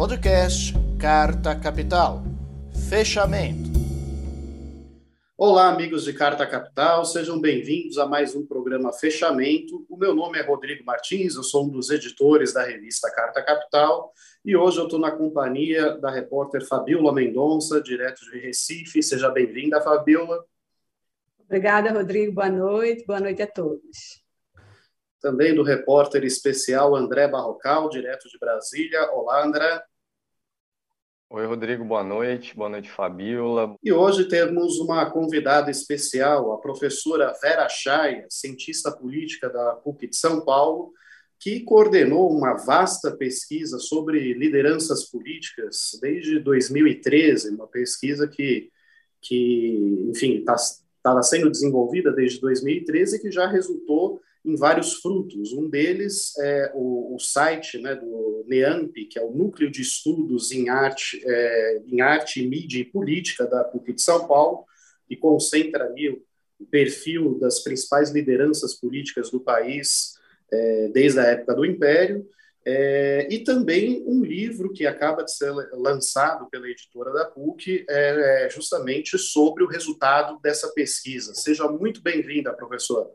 Podcast Carta Capital. Fechamento. Olá, amigos de Carta Capital, sejam bem-vindos a mais um programa Fechamento. O meu nome é Rodrigo Martins, eu sou um dos editores da revista Carta Capital e hoje eu estou na companhia da repórter Fabiola Mendonça, direto de Recife. Seja bem-vinda, Fabiola. Obrigada, Rodrigo. Boa noite. Boa noite a todos. Também do repórter especial André Barrocal, direto de Brasília. Olá, André. Oi, Rodrigo, boa noite. Boa noite, Fabiola. E hoje temos uma convidada especial, a professora Vera Chaia, cientista política da PUC de São Paulo, que coordenou uma vasta pesquisa sobre lideranças políticas desde 2013, uma pesquisa que, que enfim, estava tá, sendo desenvolvida desde 2013 e que já resultou em vários frutos. Um deles é o, o site né, do NEAMP, que é o Núcleo de Estudos em Arte, é, em Arte, Mídia e Política da PUC de São Paulo, que concentra ali o, perfil das principais lideranças políticas do país é, desde a época do Império, é, e também um livro que acaba de ser lançado pela editora da PUC, é, é justamente sobre o resultado dessa pesquisa. Seja muito bem-vinda, professora.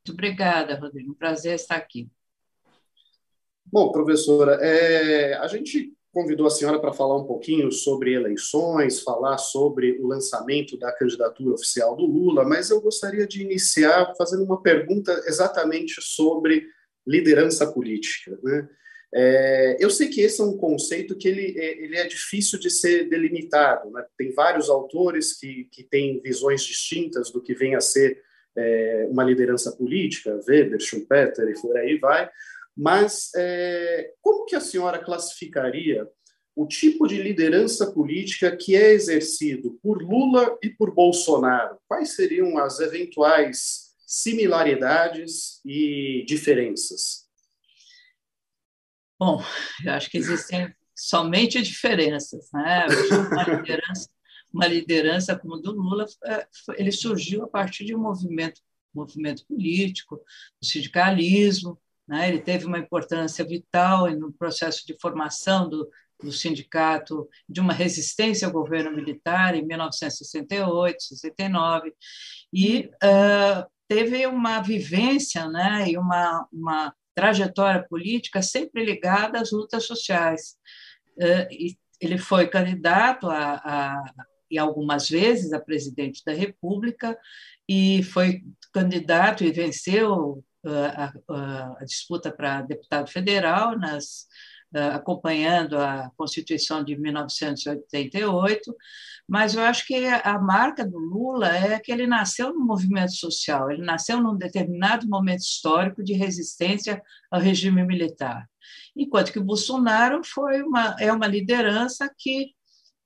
Muito obrigada, Rodrigo. Um prazer estar aqui. Bom, professora, é, a gente convidou a senhora para falar um pouquinho sobre eleições, falar sobre o lançamento da candidatura oficial do Lula, mas eu gostaria de iniciar fazendo uma pergunta exatamente sobre liderança política. Né? É, eu sei que esse é um conceito que ele, é, ele é difícil de ser delimitado. Né? Tem vários autores que, que têm visões distintas do que vem a ser é, uma liderança política, Weber, Schumpeter e por aí vai, mas é, como que a senhora classificaria o tipo de liderança política que é exercido por Lula e por Bolsonaro? Quais seriam as eventuais similaridades e diferenças? Bom, eu acho que existem somente diferenças, né? Uma liderança uma liderança como do Lula, é, ele surgiu a partir de um movimento, movimento político, do sindicalismo, né? ele teve uma importância vital no processo de formação do, do sindicato, de uma resistência ao governo militar em 1968, 69, e uh, teve uma vivência né, e uma, uma trajetória política sempre ligada às lutas sociais. Uh, e ele foi candidato a, a, e algumas vezes a presidente da República e foi candidato e venceu uh, a, a, disputa para deputado federal nas uh, acompanhando a Constituição de 1988, mas eu acho que a marca do Lula é que ele nasceu no movimento social, ele nasceu num determinado momento histórico de resistência ao regime militar, enquanto que o Bolsonaro foi uma é uma liderança que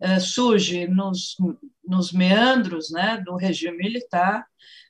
é, surge nos, nos meandros né, do regime militar.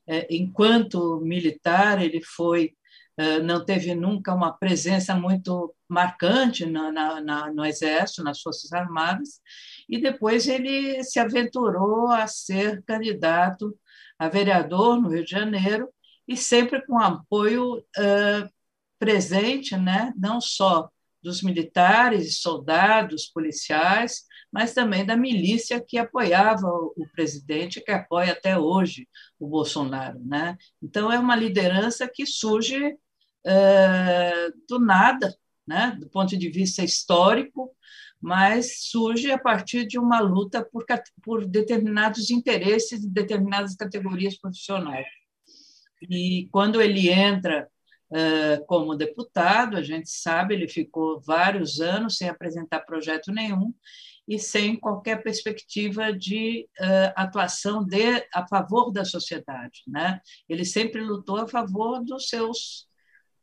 É, enquanto militar, ele foi é, não teve nunca uma presença muito marcante na, na, no Exército, nas Forças Armadas, e depois ele se aventurou a ser candidato a vereador no Rio de Janeiro, e sempre com apoio uh, presente, né, não só dos militares, soldados, policiais, mas também da milícia que apoiava o presidente, que apoia até hoje o Bolsonaro. Né? Então, é uma liderança que surge é, do nada, né? do ponto de vista histórico, mas surge a partir de uma luta por, por determinados interesses de determinadas categorias profissionais. E quando ele entra uh, como deputado, a gente sabe, ele ficou vários anos sem apresentar projeto nenhum, e sem qualquer perspectiva de uh, atuação de, a favor da sociedade. Né? Ele sempre lutou a favor dos seus,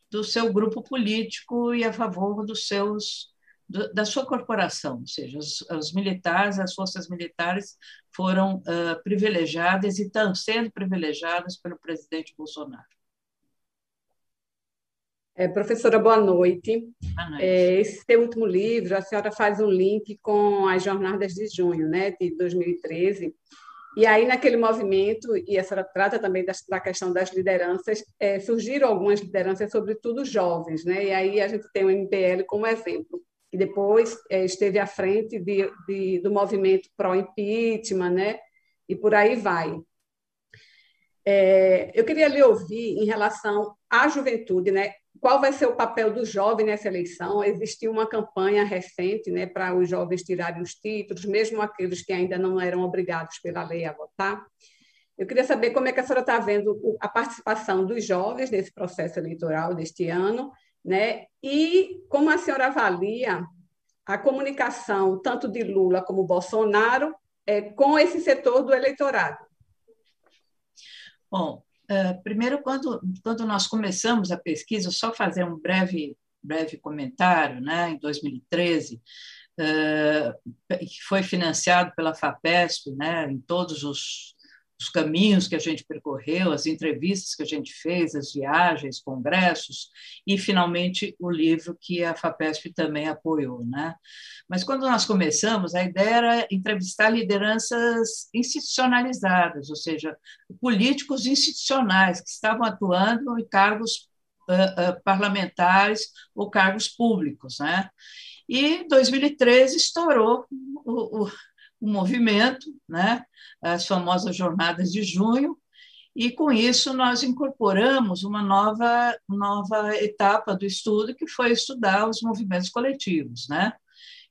do seu grupo político e a favor dos seus do, da sua corporação, ou seja, os, os, militares, as forças militares foram uh, privilegiadas e estão sendo privilegiadas pelo presidente Bolsonaro. É, professora, boa noite. Boa noite. É, esse seu último livro, a senhora faz um link com as jornadas de junho, né, de 2013. E aí, naquele movimento, e a senhora trata também da, da questão das lideranças, é, surgiram algumas lideranças, sobretudo jovens, né? E aí a gente tem o MPL como exemplo. que depois é, esteve à frente de, de, do movimento pró-impeachment, né? E por aí vai. É, eu queria lhe ouvir em relação à juventude, né? Qual vai ser o papel do jovem nessa eleição? Existiu uma campanha recente, né, para os jovens tirarem os títulos, mesmo aqueles que ainda não eram obrigados pela lei a votar. Eu queria saber como é que a senhora está vendo a participação dos jovens nesse processo eleitoral deste ano, né? E como a senhora avalia a comunicação tanto de Lula como Bolsonaro é, com esse setor do eleitorado? Bom, uh, primeiro, quando, quando nós começamos a pesquisa, só fazer um breve, breve comentário, né, em 2013, uh, que foi financiado pela FAPESP, né, em todos os os caminhos que a gente percorreu, as entrevistas que a gente fez, as viagens, congressos e, finalmente, o livro que a FAPESP também apoiou. Né? Mas, quando nós começamos, a ideia era entrevistar lideranças institucionalizadas, ou seja, políticos institucionais que estavam atuando em cargos uh, uh, parlamentares ou cargos públicos. Né? E 2013 estourou o, o o movimento, né? as famosas jornadas de junho, e com isso nós incorporamos uma nova, nova etapa do estudo, que foi estudar os movimentos coletivos. Né?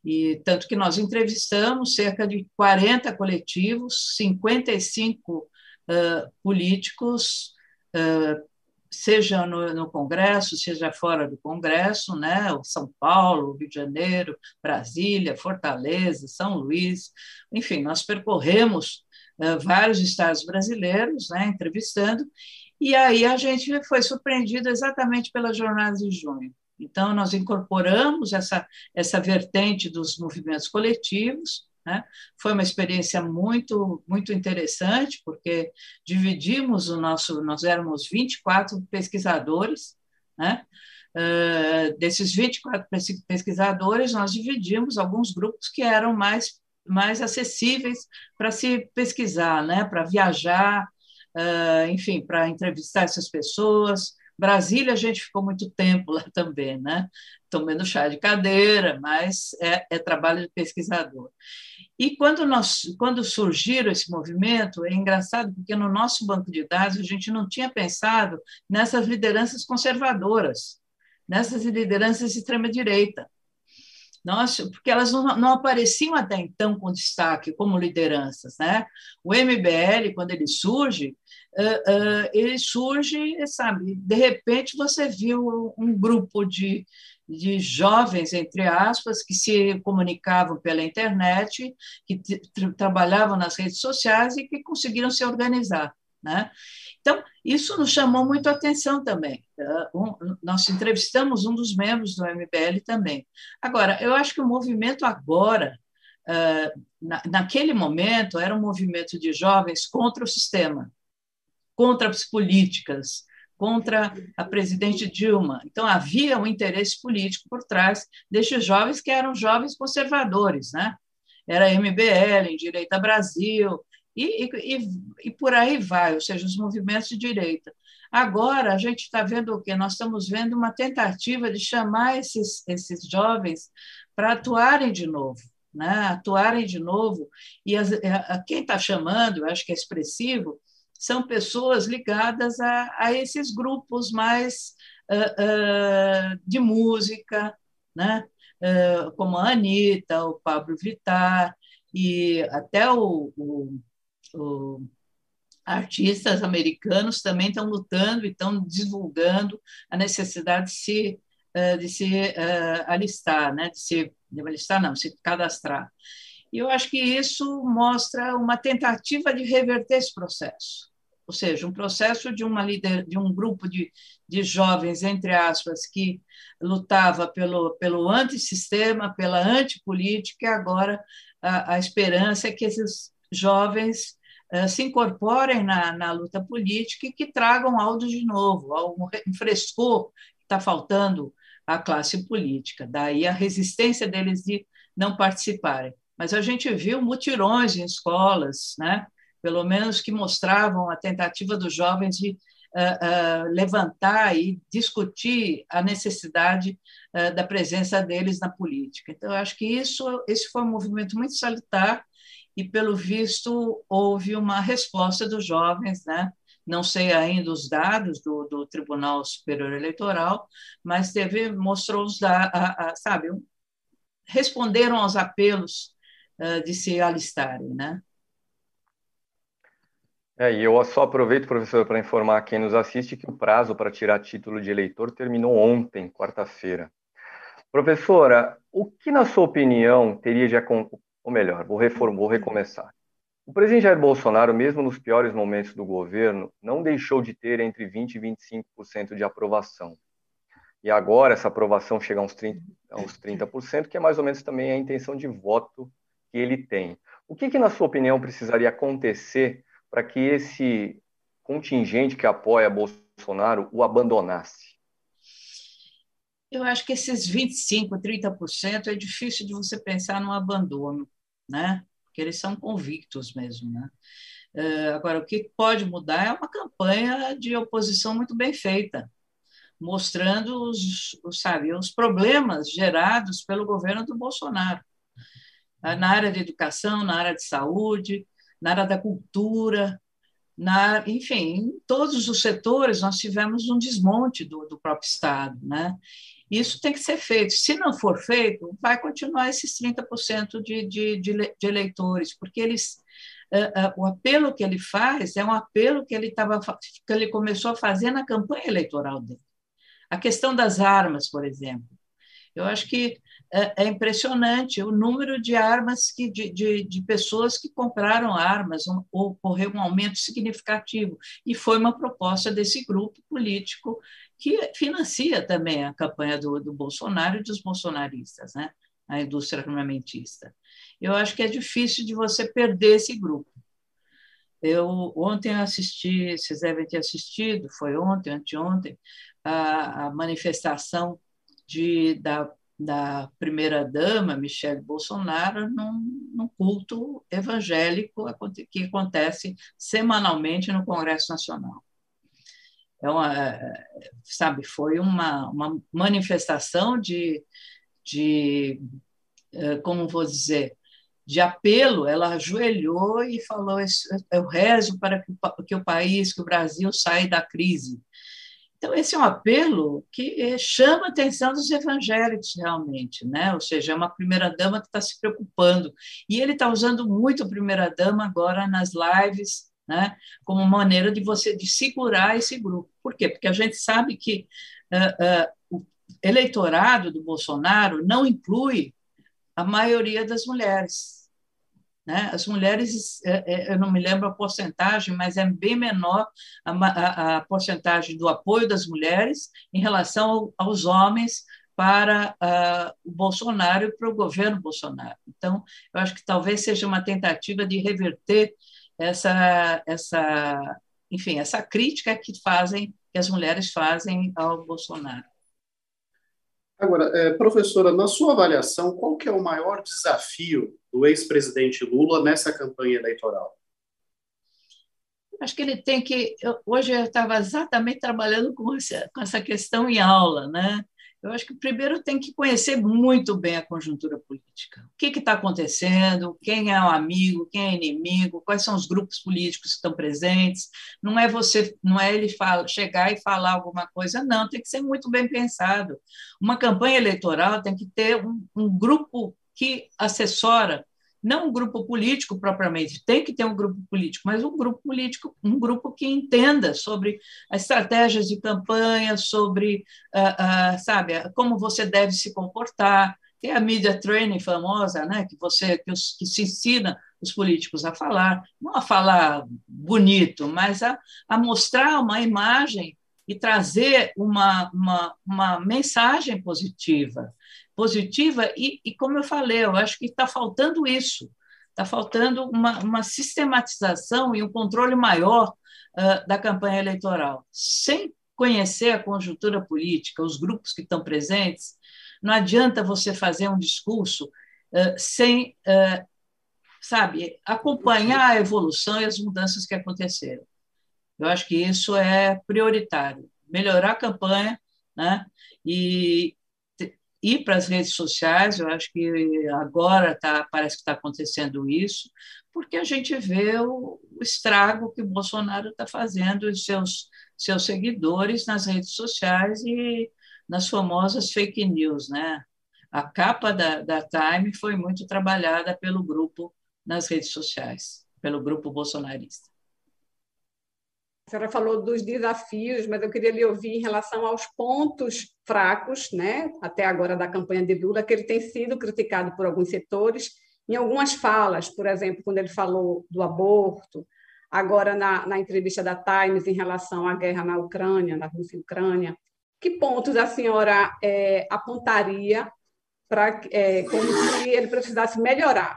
E tanto que nós entrevistamos cerca de 40 coletivos, 55 uh, políticos, uh, seja no, no, Congresso, seja fora do Congresso, né? São Paulo, Rio de Janeiro, Brasília, Fortaleza, São Luís, enfim, nós percorremos uh, vários estados brasileiros, né? Entrevistando, e aí a gente foi surpreendido exatamente pela jornada de junho. Então, nós incorporamos essa, essa vertente dos movimentos coletivos, né? Foi uma experiência muito, muito interessante, porque dividimos o nosso, nós éramos 24 pesquisadores, né? Uh, desses 24 pesquisadores, nós dividimos alguns grupos que eram mais, mais acessíveis para se pesquisar, né? para viajar, uh, enfim, para entrevistar essas pessoas. Brasília, a gente ficou muito tempo lá também, né? tomando chá de cadeira, mas é, é trabalho de pesquisador. E quando, nós, quando surgiram esse movimento, é engraçado porque no nosso banco de dados a gente não tinha pensado nessas lideranças conservadoras, nessas lideranças de extrema-direita. Nossa, porque elas não, não, apareciam até então com destaque como lideranças. Né? O MBL, quando ele surge, uh, uh, ele surge, sabe, de repente você viu um grupo de, de jovens, entre aspas, que se comunicavam pela internet, que trabalhavam nas redes sociais e que conseguiram se organizar. Né? Então, isso nos chamou muito a atenção também. Tá? nós entrevistamos um dos membros do MBL também. Agora, eu acho que o movimento agora, ah, naquele momento, era um movimento de jovens contra o sistema, contra as políticas, contra a presidente Dilma. Então, havia um interesse político por trás destes jovens que eram jovens conservadores, né? Era MBL, em Direita Brasil, e, e, e por aí vai, ou seja, os movimentos de direita. Agora, a gente está vendo o quê? Nós estamos vendo uma tentativa de chamar esses, esses jovens para atuarem de novo, né? atuarem de novo. E as, a, quem está chamando, eu acho que é expressivo, são pessoas ligadas a, a esses grupos mais uh, uh, de música, né? Uh, como a Anitta, o Pablo Vittar, e até o, o, o artistas americanos também estão lutando e estão divulgando a necessidade de se, de se alistar, né? de se de alistar, não, se cadastrar. E eu acho que isso mostra uma tentativa de reverter esse processo ou seja, um processo de, uma líder, de um grupo de, de jovens, entre aspas, que lutava pelo, pelo antissistema, pela antipolítica, e agora a, a esperança é que esses jovens uh, se incorporem na, na luta política e que tragam algo de novo, um frescor que está faltando à classe política. Daí a resistência deles de não participarem. Mas a gente viu mutirões em escolas, né? Pelo menos que mostravam a tentativa dos jovens de uh, uh, levantar e discutir a necessidade uh, da presença deles na política. Então, acho que isso, esse foi um movimento muito salutar e, pelo visto, houve uma resposta dos jovens, né? não sei ainda os dados do, do Tribunal Superior Eleitoral, mas teve mostrou os da, sabe responderam aos apelos de se alistarem, né? É, e eu só aproveito, professor, para informar quem nos assiste que o prazo para tirar título de eleitor terminou ontem, quarta-feira. Professora, o que, na sua opinião, teria de ou melhor, vou, reform, vou recomeçar. O presidente Jair Bolsonaro, mesmo nos piores momentos do governo, não deixou de ter entre 20% e 25% de aprovação. E agora essa aprovação chega a uns 30%, a uns 30% que é mais ou menos também a intenção de voto que ele tem. O que, que na sua opinião, precisaria acontecer para que esse contingente que apoia Bolsonaro o abandonasse? Eu acho que esses 25%, 30% é difícil de você pensar no abandono, né? porque eles são convictos mesmo. Né? Eh, agora, o que pode mudar é uma campanha de oposição muito bem feita, mostrando os, os, sabe, os problemas gerados pelo governo do Bolsonaro, na área de educação, na área de saúde, na área da cultura, na, enfim, em todos os setores nós tivemos um desmonte do, do próprio Estado. Né? Isso tem que ser feito. Se não for feito, vai continuar esses 30% de, de, de, eleitores, porque eles, uh, uh, o apelo que ele faz é um apelo que ele, tava, que ele começou a fazer na campanha eleitoral dele. A questão das armas, por exemplo. Eu acho que é, é impressionante o número de armas que de, de, de pessoas que compraram armas um, ocorreu um aumento significativo e foi uma proposta desse grupo político que financia também a campanha do, do Bolsonaro e dos bolsonaristas, né? a indústria armamentista. Eu acho que é difícil de você perder esse grupo. Eu ontem assisti, vocês devem ter assistido, foi ontem, anteontem, a, a manifestação de, da da primeira-dama, Michele Bolsonaro, num, num, culto evangélico que acontece semanalmente no Congresso Nacional. É uma, sabe, foi uma, uma manifestação de, de, eh, como vou dizer, de apelo, ela ajoelhou e falou: Eu rezo para que o país, que o Brasil saia da crise. Então, esse é um apelo que eh, chama a atenção dos evangélicos, realmente, né? ou seja, é uma primeira-dama que está se preocupando. E ele está usando muito a primeira-dama agora nas lives, né? como maneira de você de segurar esse grupo. Por quê? Porque a gente sabe que uh, uh, o eleitorado do Bolsonaro não inclui a maioria das mulheres. Né? As mulheres, é, é, eu não me lembro a porcentagem, mas é bem menor a, a, a porcentagem do apoio das mulheres em relação aos homens para uh, o Bolsonaro e para o governo Bolsonaro. Então, eu acho que talvez seja uma tentativa de reverter essa, essa, enfim, essa crítica que fazem, que as mulheres fazem ao Bolsonaro. Agora, é, professora, na sua avaliação, qual que é o maior desafio do ex-presidente Lula nessa campanha eleitoral? Acho que ele tem que. Hoje eu estava exatamente trabalhando com essa, com essa questão em aula, né? Eu acho que primeiro tem que conhecer muito bem a conjuntura política. O que está acontecendo, quem é o amigo, quem é inimigo, quais são os grupos políticos que estão presentes. Não é você, não é ele fala, chegar e falar alguma coisa, não, tem que ser muito bem pensado. Uma campanha eleitoral tem que ter um, um grupo que assessora não um grupo político propriamente, tem que ter um grupo político, mas um grupo político, um grupo que entenda sobre as estratégias de campanha, sobre, uh, uh, sabe, como você deve se comportar. Tem a media training famosa, né, que você que, os, que se ensina os políticos a falar, não a falar bonito, mas a, a mostrar uma imagem e trazer uma, uma, uma mensagem positiva positiva, e, e como eu falei, eu acho que está faltando isso, está faltando uma, uma, sistematização e um controle maior uh, da campanha eleitoral. Sem conhecer a conjuntura política, os grupos que estão presentes, não adianta você fazer um discurso uh, sem, uh, sabe, acompanhar a evolução e as mudanças que aconteceram. Eu acho que isso é prioritário. Melhorar a campanha né? e ir para as redes sociais, eu acho que agora tá, parece que está acontecendo isso, porque a gente vê o, o estrago que o Bolsonaro está fazendo e seus, seus seguidores nas redes sociais e nas famosas fake news. Né? A capa da, da Time foi muito trabalhada pelo grupo nas redes sociais, pelo grupo bolsonarista. A senhora falou dos desafios, mas eu queria lhe ouvir em relação aos pontos fracos, né, até agora da campanha de Lula, que ele tem sido criticado por alguns setores, em algumas falas, por exemplo, quando ele falou do aborto, agora na, na entrevista da Times em relação à guerra na Ucrânia, na Rússia e Ucrânia, que pontos a senhora é, apontaria para é, como se ele precisasse melhorar?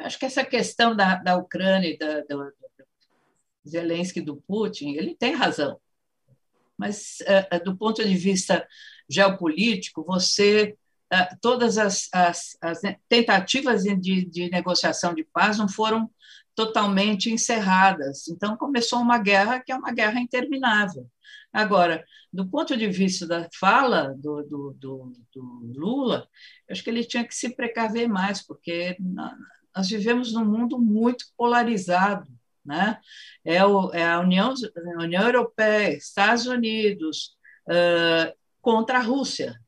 Acho que essa questão da, da Ucrânia e da, Zelensky do Putin, ele tem razão. Mas, é, é, do ponto de vista geopolítico, você é, todas as, as, as tentativas de, de, negociação de paz não foram totalmente encerradas. Então, começou uma guerra que é uma guerra interminável. Agora, do ponto de vista da fala do, do, do, do Lula, acho que ele tinha que se precaver mais, porque nós vivemos num mundo muito polarizado né? É, o, é a União, União Europeia, Estados Unidos uh, contra a Rússia.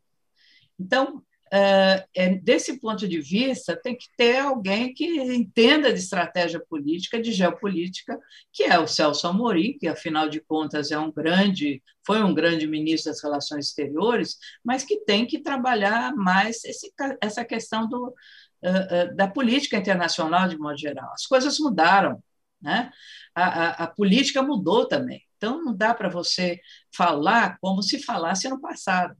Então, uh, é, desse ponto de vista, tem que ter alguém que entenda de estratégia política, de geopolítica, que é o Celso Amorim, que afinal de contas é um grande, foi um grande ministro das Relações Exteriores, mas que tem que trabalhar mais esse, essa questão do, da política internacional de modo geral. As coisas mudaram. Né? A, a, a política mudou também. Então, não dá para você falar como se falasse no passado.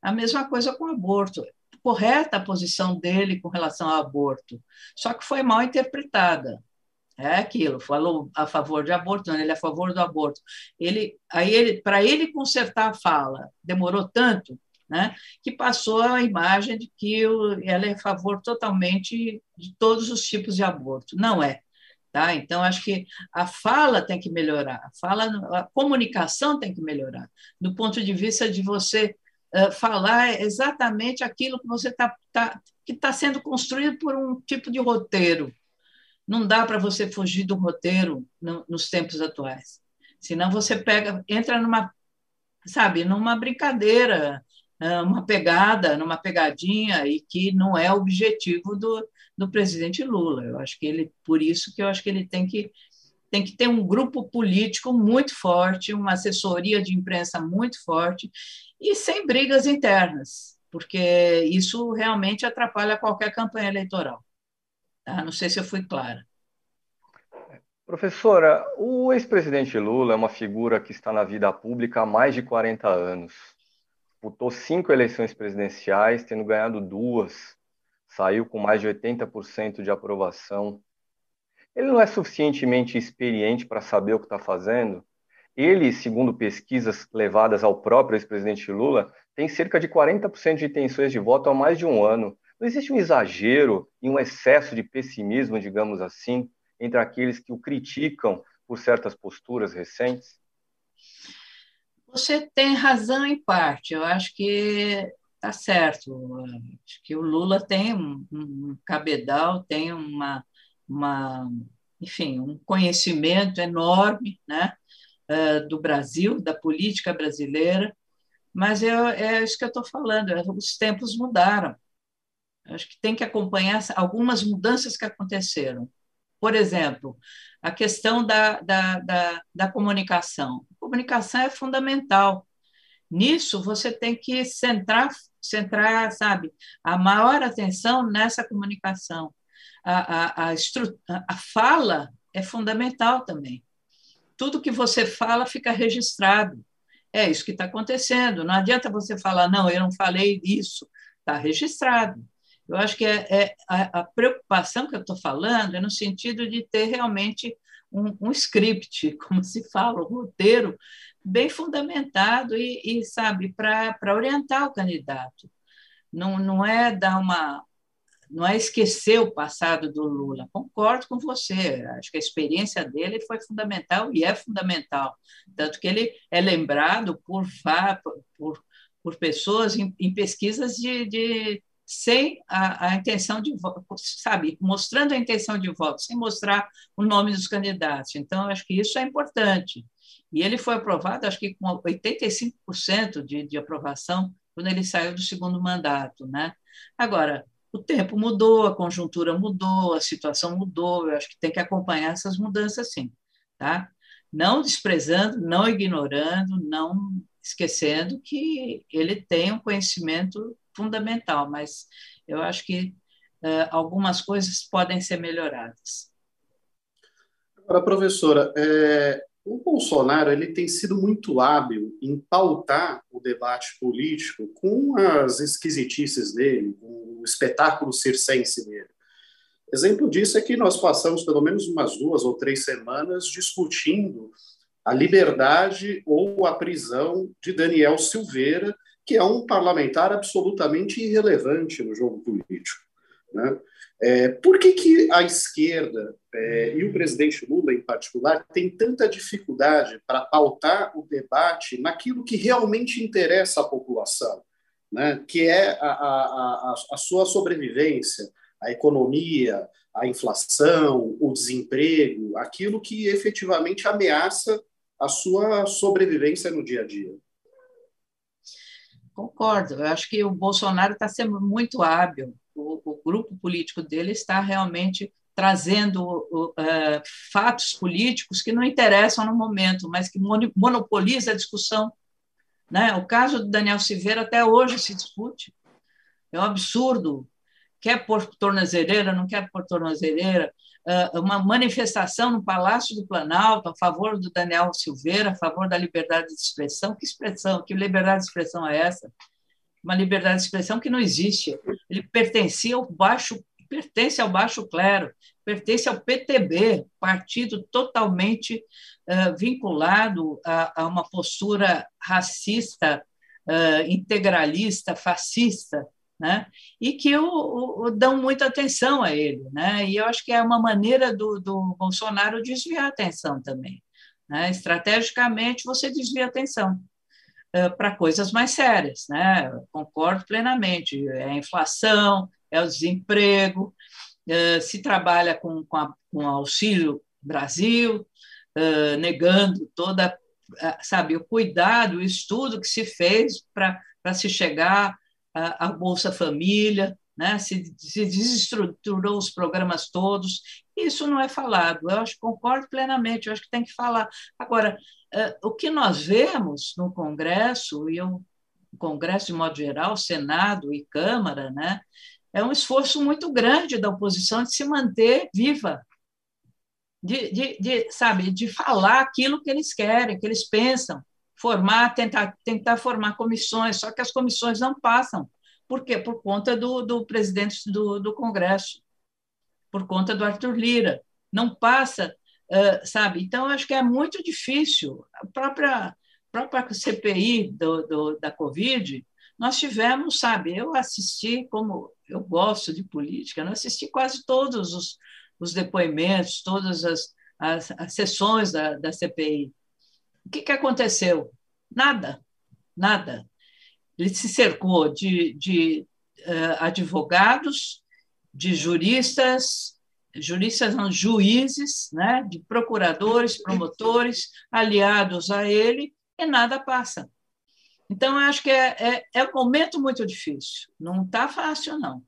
A mesma coisa com o aborto. Correta a posição dele com relação ao aborto, só que foi mal interpretada. É aquilo, falou a favor de aborto, não, ele é a favor do aborto. Ele, aí ele, para ele consertar a fala, demorou tanto, né, que passou a imagem de que ela é a favor totalmente de todos os tipos de aborto. Não é. Tá? Então, acho que a fala tem que melhorar, a, fala, a comunicação tem que melhorar, do ponto de vista de você uh, falar exatamente aquilo que está tá, está sendo construído por um tipo de roteiro. Não dá para você fugir do roteiro no, nos tempos atuais. Senão você pega, entra numa, sabe, numa brincadeira, uma pegada, numa pegadinha, e que não é objetivo do, do presidente Lula. Eu acho que ele, por isso que eu acho que ele tem que tem que ter um grupo político muito forte, uma assessoria de imprensa muito forte e sem brigas internas, porque isso realmente atrapalha qualquer campanha eleitoral. Tá? Não sei se eu fui clara. Professora, o ex-presidente Lula é uma figura que está na vida pública há mais de 40 anos. Disputou cinco eleições presidenciais, tendo ganhado duas saiu com mais de 80% de aprovação. Ele não é suficientemente experiente para saber o que está fazendo? Ele, segundo pesquisas levadas ao próprio ex-presidente Lula, tem cerca de 40% de intenções de voto há mais de um ano. Não existe um exagero e um excesso de pessimismo, digamos assim, entre aqueles que o criticam por certas posturas recentes? Você tem razão em parte. Eu acho que tá certo. Acho que o Lula tem um, um cabedal, tem uma, uma, enfim, um conhecimento enorme, né, eh, do Brasil, da política brasileira. Mas é, é isso que eu estou falando. É, os tempos mudaram. Acho que tem que acompanhar algumas mudanças que aconteceram. Por exemplo, a questão da, da, da, da comunicação. A comunicação é fundamental. Nisso, você tem que centrar centrar, sabe, a maior atenção nessa comunicação. A, a, a, a fala é fundamental também. Tudo que você fala fica registrado. É isso que está acontecendo. Não adianta você falar, não, eu não falei isso. Está registrado. Eu acho que é, é a, a, preocupação que eu estou falando é no sentido de ter realmente um, um script, como se fala, um roteiro bem fundamentado e, e sabe, para orientar o candidato. Não, não é dar uma, não é esquecer o passado do Lula. Concordo com você. Acho que a experiência dele foi fundamental e é fundamental, tanto que ele é lembrado por por, por pessoas em, em pesquisas de, de sem a, a, intenção de voto, sabe, mostrando a intenção de voto, sem mostrar o nome dos candidatos. Então, acho que isso é importante. E ele foi aprovado, acho que com 85% de, de aprovação quando ele saiu do segundo mandato, né? Agora, o tempo mudou, a conjuntura mudou, a situação mudou, eu acho que tem que acompanhar essas mudanças sim, tá? Não desprezando, não ignorando, não esquecendo que ele tem um conhecimento fundamental, mas eu acho que uh, algumas coisas podem ser melhoradas. Agora, professora, é, o Bolsonaro ele tem sido muito hábil em pautar o debate político com as esquisitices dele, com o espetáculo circense dele. Exemplo disso é que nós passamos pelo menos umas duas ou três semanas discutindo a liberdade ou a prisão de Daniel Silveira, que é um parlamentar absolutamente irrelevante no jogo político. Né? É, por que, que a esquerda é, e o presidente Lula, em particular, tem tanta dificuldade para pautar o debate naquilo que realmente interessa à população, né? que é a, a, a, a sua sobrevivência, a economia, a inflação, o desemprego, aquilo que efetivamente ameaça a sua sobrevivência no dia a dia? Concordo. Eu acho que o Bolsonaro está sendo muito hábil. O, o, grupo político dele está realmente trazendo uh, fatos políticos que não interessam no momento, mas que monopoliza a discussão. Né? O caso do Daniel Silveira até hoje se discute. É um absurdo. Quer pôr tornozeleira, não quer pôr tornozeleira. Uh, uma manifestação no Palácio do Planalto a favor do Daniel Silveira, a favor da liberdade de expressão. Que expressão? Que liberdade de expressão é essa? Uma liberdade de expressão que não existe. Ele pertencia ao baixo pertence ao baixo clero, pertence ao PTB, partido totalmente uh, vinculado a, a, uma postura racista, uh, integralista, fascista, né? e que o, o, dão muita atenção a ele. Né? E eu acho que é uma maneira do, do Bolsonaro desviar a atenção também. Né? Estrategicamente, você desvia a atenção. Uh, para coisas mais sérias, né? Concordo plenamente. É a inflação, é o desemprego, eh, se trabalha com, com, a, com auxílio Brasil, eh, negando toda, eh, sabe, o cuidado, o estudo que se fez para se chegar à Bolsa Família, né? se, se desestruturou os programas todos. Isso não é falado. Eu acho concordo plenamente. Eu acho que tem que falar. Agora, o que nós vemos no Congresso e o Congresso de modo geral, Senado e Câmara, né? é um esforço muito grande da oposição de se manter viva, de, de, de, sabe, de falar aquilo que eles querem, que eles pensam, formar, tentar, tentar formar comissões, só que as comissões não passam. Por quê? Por conta do, do presidente do, do Congresso, por conta do Arthur Lira. Não passa, uh, sabe? Então, acho que é muito difícil. A própria, própria CPI do, do, da Covid, nós tivemos, sabe, eu assisti, como eu gosto de política, eu assisti quase todos os, os depoimentos, todas as, as, as sessões da, da CPI. O que, que aconteceu? Nada, nada. Ele se cercou de, de uh, advogados, de juristas, juristas não, juízes, né, de procuradores, promotores, aliados a ele, e nada passa. Então, eu acho que é, é, é um momento muito difícil. Não está fácil, não.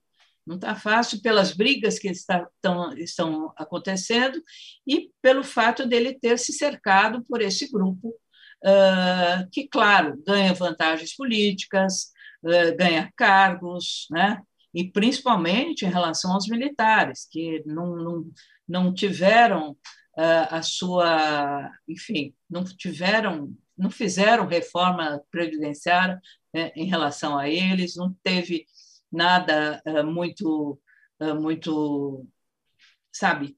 Não está fácil pelas brigas que está, tão, estão acontecendo e pelo fato dele ter se cercado por esse grupo, que, claro, ganha vantagens políticas, ganha cargos, né? e principalmente em relação aos militares, que não, não, não tiveram a sua. Enfim, não tiveram não fizeram reforma previdenciária né, em relação a eles, não teve nada muito, muito, sabe,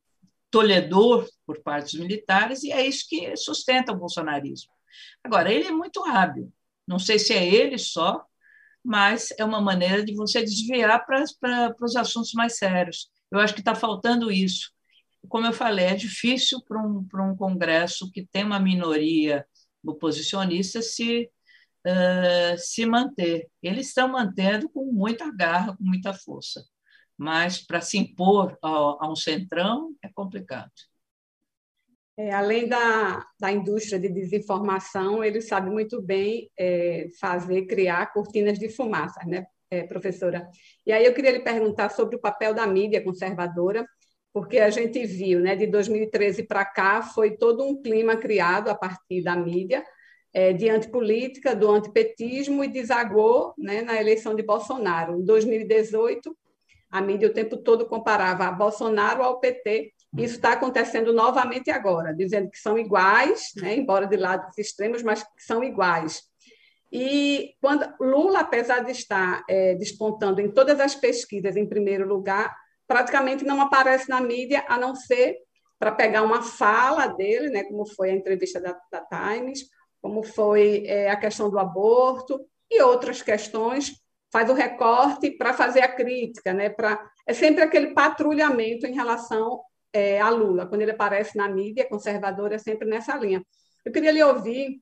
tolhedor por parte dos militares, e é isso que sustenta o bolsonarismo. Agora, ele é muito hábil, não sei se é ele só, mas é uma maneira de você desviar para, para, para os assuntos mais sérios. Eu acho que está faltando isso. Como eu falei, é difícil para um, para um Congresso que tem uma minoria oposicionista se, uh, se manter. Eles estão mantendo com muita garra, com muita força, mas para se impor a, a um centrão é complicado. É, além da, da indústria de desinformação, ele sabe muito bem é, fazer, criar cortinas de fumaça, né, é, professora? E aí eu queria lhe perguntar sobre o papel da mídia conservadora, porque a gente viu, né, de 2013 para cá, foi todo um clima criado a partir da mídia, é, de antipolítica, do antipetismo, e desagou né, na eleição de Bolsonaro. Em 2018, a mídia o tempo todo comparava a Bolsonaro ao PT, isso está acontecendo novamente agora, dizendo que são iguais, né, embora de lados extremos, mas que são iguais. E quando Lula, apesar de estar é, despontando em todas as pesquisas em primeiro lugar, praticamente não aparece na mídia, a não ser para pegar uma fala dele, né, como foi a entrevista da, da Times, como foi é, a questão do aborto e outras questões, faz o recorte para fazer a crítica, né, pra, é sempre aquele patrulhamento em relação é, a Lula, quando ele aparece na mídia conservadora, é sempre nessa linha. Eu queria lhe ouvir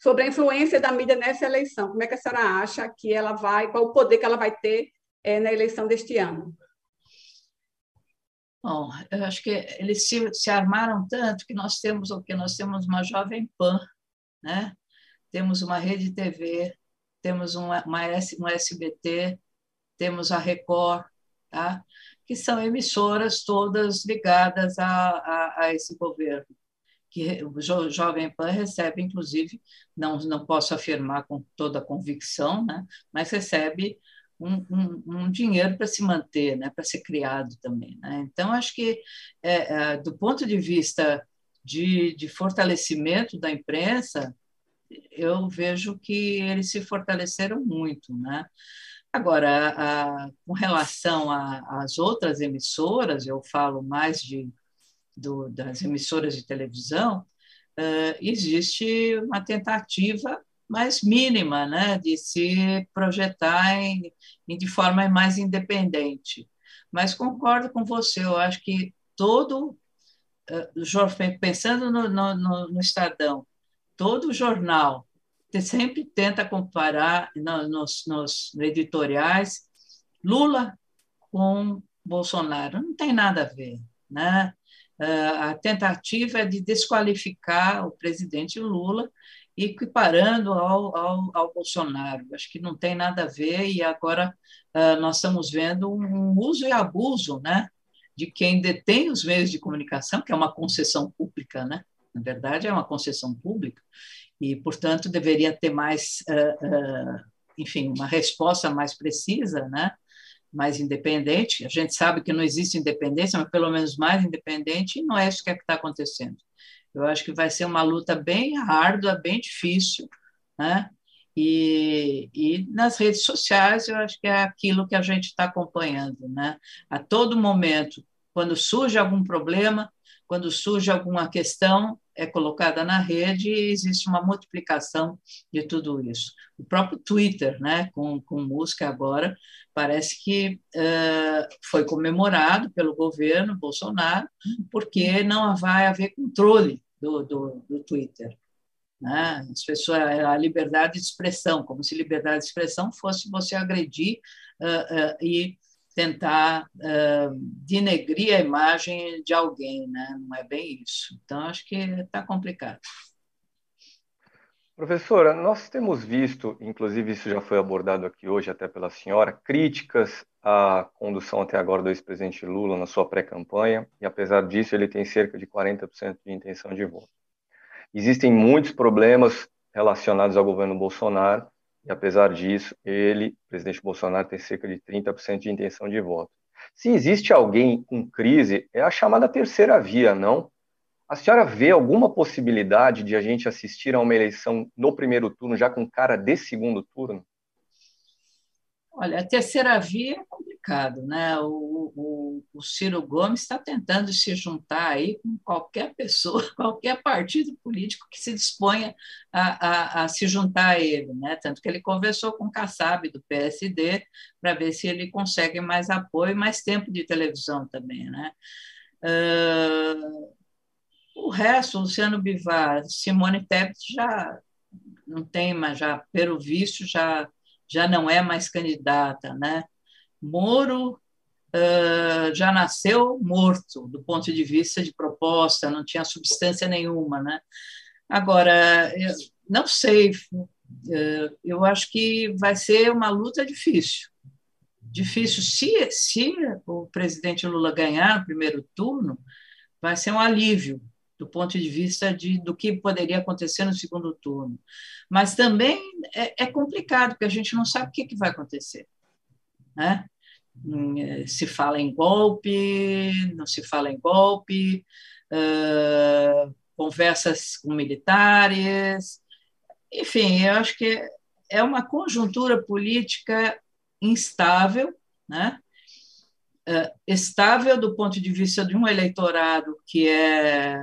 sobre a influência da mídia nessa eleição. Como é que a senhora acha que ela vai, qual o poder que ela vai ter é, na eleição deste ano? Bom, eu acho que eles se, se armaram tanto que nós temos o que nós temos uma jovem pan, né? Temos uma rede TV, temos uma, uma, uma SBT, temos a Record, tá? Que são emissoras todas ligadas a, a, a esse governo, que o jo, Jovem Pan recebe, inclusive, não, não posso afirmar com toda a convicção, né, mas recebe um, um, um dinheiro para se manter, né, para ser criado também. Né? Então, acho que, é, é, do ponto de vista de, de fortalecimento da imprensa, eu vejo que eles se fortaleceram muito, né? Agora, a, com relação às outras emissoras, eu falo mais de, do, das emissoras de televisão, uh, existe uma tentativa mais mínima né, de se projetar em, em, de forma mais independente. Mas concordo com você, eu acho que todo, uh, pensando no, no, no Estadão, todo jornal sempre tenta comparar nos, nos editoriais Lula com Bolsonaro. Não tem nada a ver. Né? Ah, a tentativa é de desqualificar o presidente Lula equiparando ao, ao, ao Bolsonaro. Acho que não tem nada a ver, e agora uh, nós estamos vendo um uso e abuso né, de quem detém os meios de comunicação, que é uma concessão pública, né? na verdade, é uma concessão pública, e, portanto, deveria ter mais, uh, uh, enfim, uma resposta mais precisa, né? mais independente. A gente sabe que não existe independência, mas pelo menos mais independente, e não é isso que é está acontecendo. Eu acho que vai ser uma luta bem árdua, bem difícil, né? E, e nas redes sociais, eu acho que é aquilo que a gente está acompanhando, né? A todo momento, quando surge algum problema, quando surge alguma questão, é colocada na rede e existe uma multiplicação de tudo isso. O próprio Twitter, né, com, com música agora, parece que uh, foi comemorado pelo governo Bolsonaro, porque não vai haver controle do, do, do Twitter. Né? As pessoas, a liberdade de expressão, como se liberdade de expressão fosse você agredir uh, uh, e tentar uh, denegrir a imagem de alguém, né? não é bem isso. Então, acho que está complicado. Professora, nós temos visto, inclusive isso já foi abordado aqui hoje até pela senhora, críticas à condução até agora do ex-presidente Lula na sua pré-campanha, e apesar disso ele tem cerca de 40% de intenção de voto. Existem muitos problemas relacionados ao governo Bolsonaro, e apesar disso, ele, presidente Bolsonaro, tem cerca de 30% de intenção de voto. Se existe alguém com crise, é a chamada terceira via, não? A senhora vê alguma possibilidade de a gente assistir a uma eleição no primeiro turno, já com cara de segundo turno? Olha, a terceira via é complicado, né? O, o, o Ciro Gomes está tentando se juntar aí com qualquer pessoa, qualquer partido político que se disponha a, a, a se juntar a ele, né? Tanto que ele conversou com o Kassab do PSD para ver se ele consegue mais apoio, mais tempo de televisão também, né? Uh, o resto, Luciano Bivar, Simone Tebet já não tem, mas já pelo visto já já não é mais candidata, né? Moro uh, já nasceu morto do ponto de vista de proposta, não tinha substância nenhuma, né? Agora, eu não sei, uh, eu acho que vai ser uma luta difícil. Difícil. Se, se o presidente Lula ganhar no primeiro turno, vai ser um alívio do ponto de vista de, do que poderia acontecer no segundo turno. Mas também é, é complicado, porque a gente não sabe o que, que vai acontecer. Né? Hum, é, se fala em golpe, não se fala em golpe, uh, conversas com militares, enfim, eu acho que é uma conjuntura política instável, né? Estável do ponto de vista de um eleitorado que é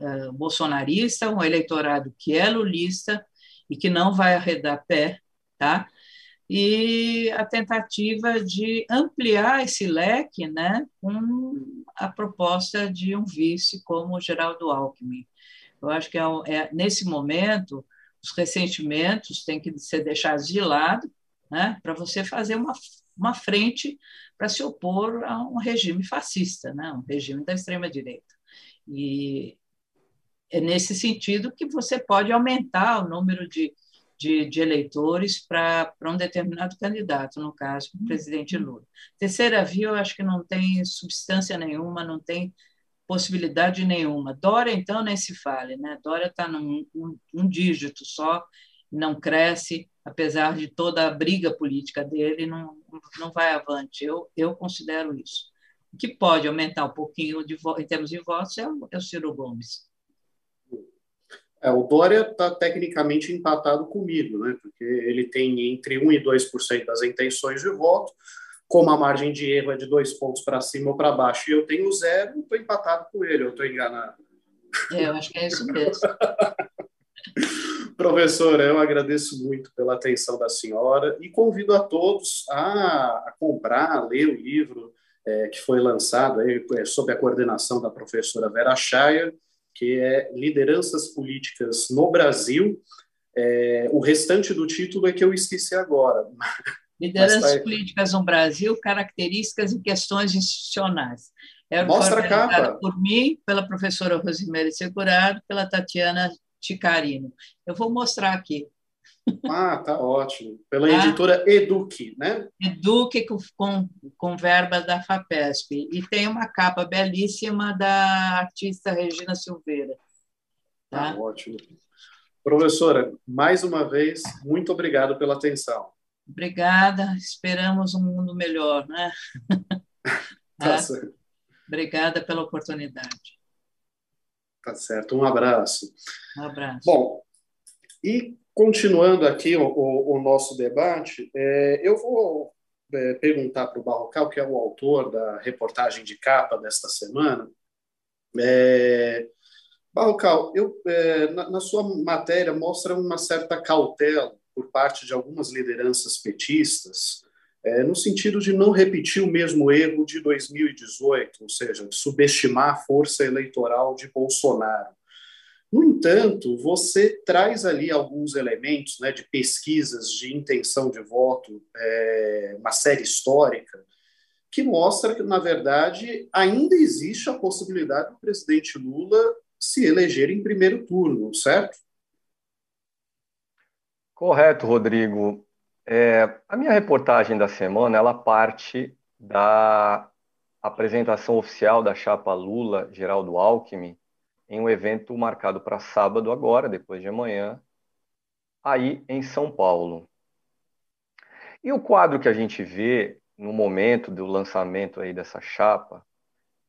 uh, bolsonarista, um eleitorado que é lulista e que não vai arredar pé, tá? E a tentativa de ampliar esse leque, né, com a proposta de um vice como o Geraldo Alckmin. Eu acho que é, é nesse momento os ressentimentos têm que ser deixados de lado, né, para você fazer uma, uma frente para se opor a um regime fascista, né, um regime da extrema direita. E é nesse sentido que você pode aumentar o número de, de, de eleitores para um determinado candidato, no caso, o presidente Lula. Terceira via, eu acho que não tem substância nenhuma, não tem possibilidade nenhuma. Dória, então, nem se fale, né? Dória está num um, um dígito só, não cresce, apesar de toda a briga política dele, não, não vai avante. Eu, eu considero isso. O que pode aumentar um pouquinho de, em termos de votos é o, é o Ciro Gomes. É, o Dória está tecnicamente empatado comigo, né? porque ele tem entre 1% e 2% das intenções de voto, como a margem de erro é de dois pontos para cima ou para baixo, e eu tenho zero, estou empatado com ele, eu estou enganado. É, eu acho que é isso mesmo. Professora, eu agradeço muito pela atenção da senhora e convido a todos a, a comprar, a ler o livro é, que foi lançado aí, é, sob a coordenação da professora Vera Chaya, que é Lideranças Políticas no Brasil. É, o restante do título é que eu esqueci agora. Lideranças tá... Políticas no Brasil, Características e Questões Institucionais. É Mostra a capa. por mim, pela professora Rosemary Segurado, pela Tatiana Ticarino. Eu vou mostrar aqui. Ah, tá ótimo. Pela tá? editora Eduque, né? Eduque com, com, com verba da FAPESP. E tem uma capa belíssima da artista Regina Silveira. Tá? Ah, ótimo. Professora, mais uma vez, muito obrigado pela atenção. Obrigada. Esperamos um mundo melhor, né? tá, tá certo. Obrigada pela oportunidade. Tá certo. Um abraço. Um abraço. Bom, e continuando aqui o, o, o nosso debate, é, eu vou é, perguntar para o Barrocal, que é o autor da reportagem de capa desta semana. É, Barrocal, eu, é, na, na, sua matéria mostra uma certa cautela por parte de algumas lideranças petistas, é, no sentido de não repetir o mesmo erro de 2018, ou seja, de subestimar a força eleitoral de Bolsonaro. No entanto, você traz ali alguns elementos né, de pesquisas de intenção de voto, é, uma série histórica, que mostra que, na verdade, ainda existe a possibilidade do presidente Lula se eleger em primeiro turno, certo? Correto, Rodrigo. É, a minha reportagem da semana ela parte da apresentação oficial da chapa Lula, Geraldo Alckmin, em um evento marcado para sábado agora, depois de amanhã, aí em São Paulo. E o quadro que a gente vê no momento do lançamento aí dessa chapa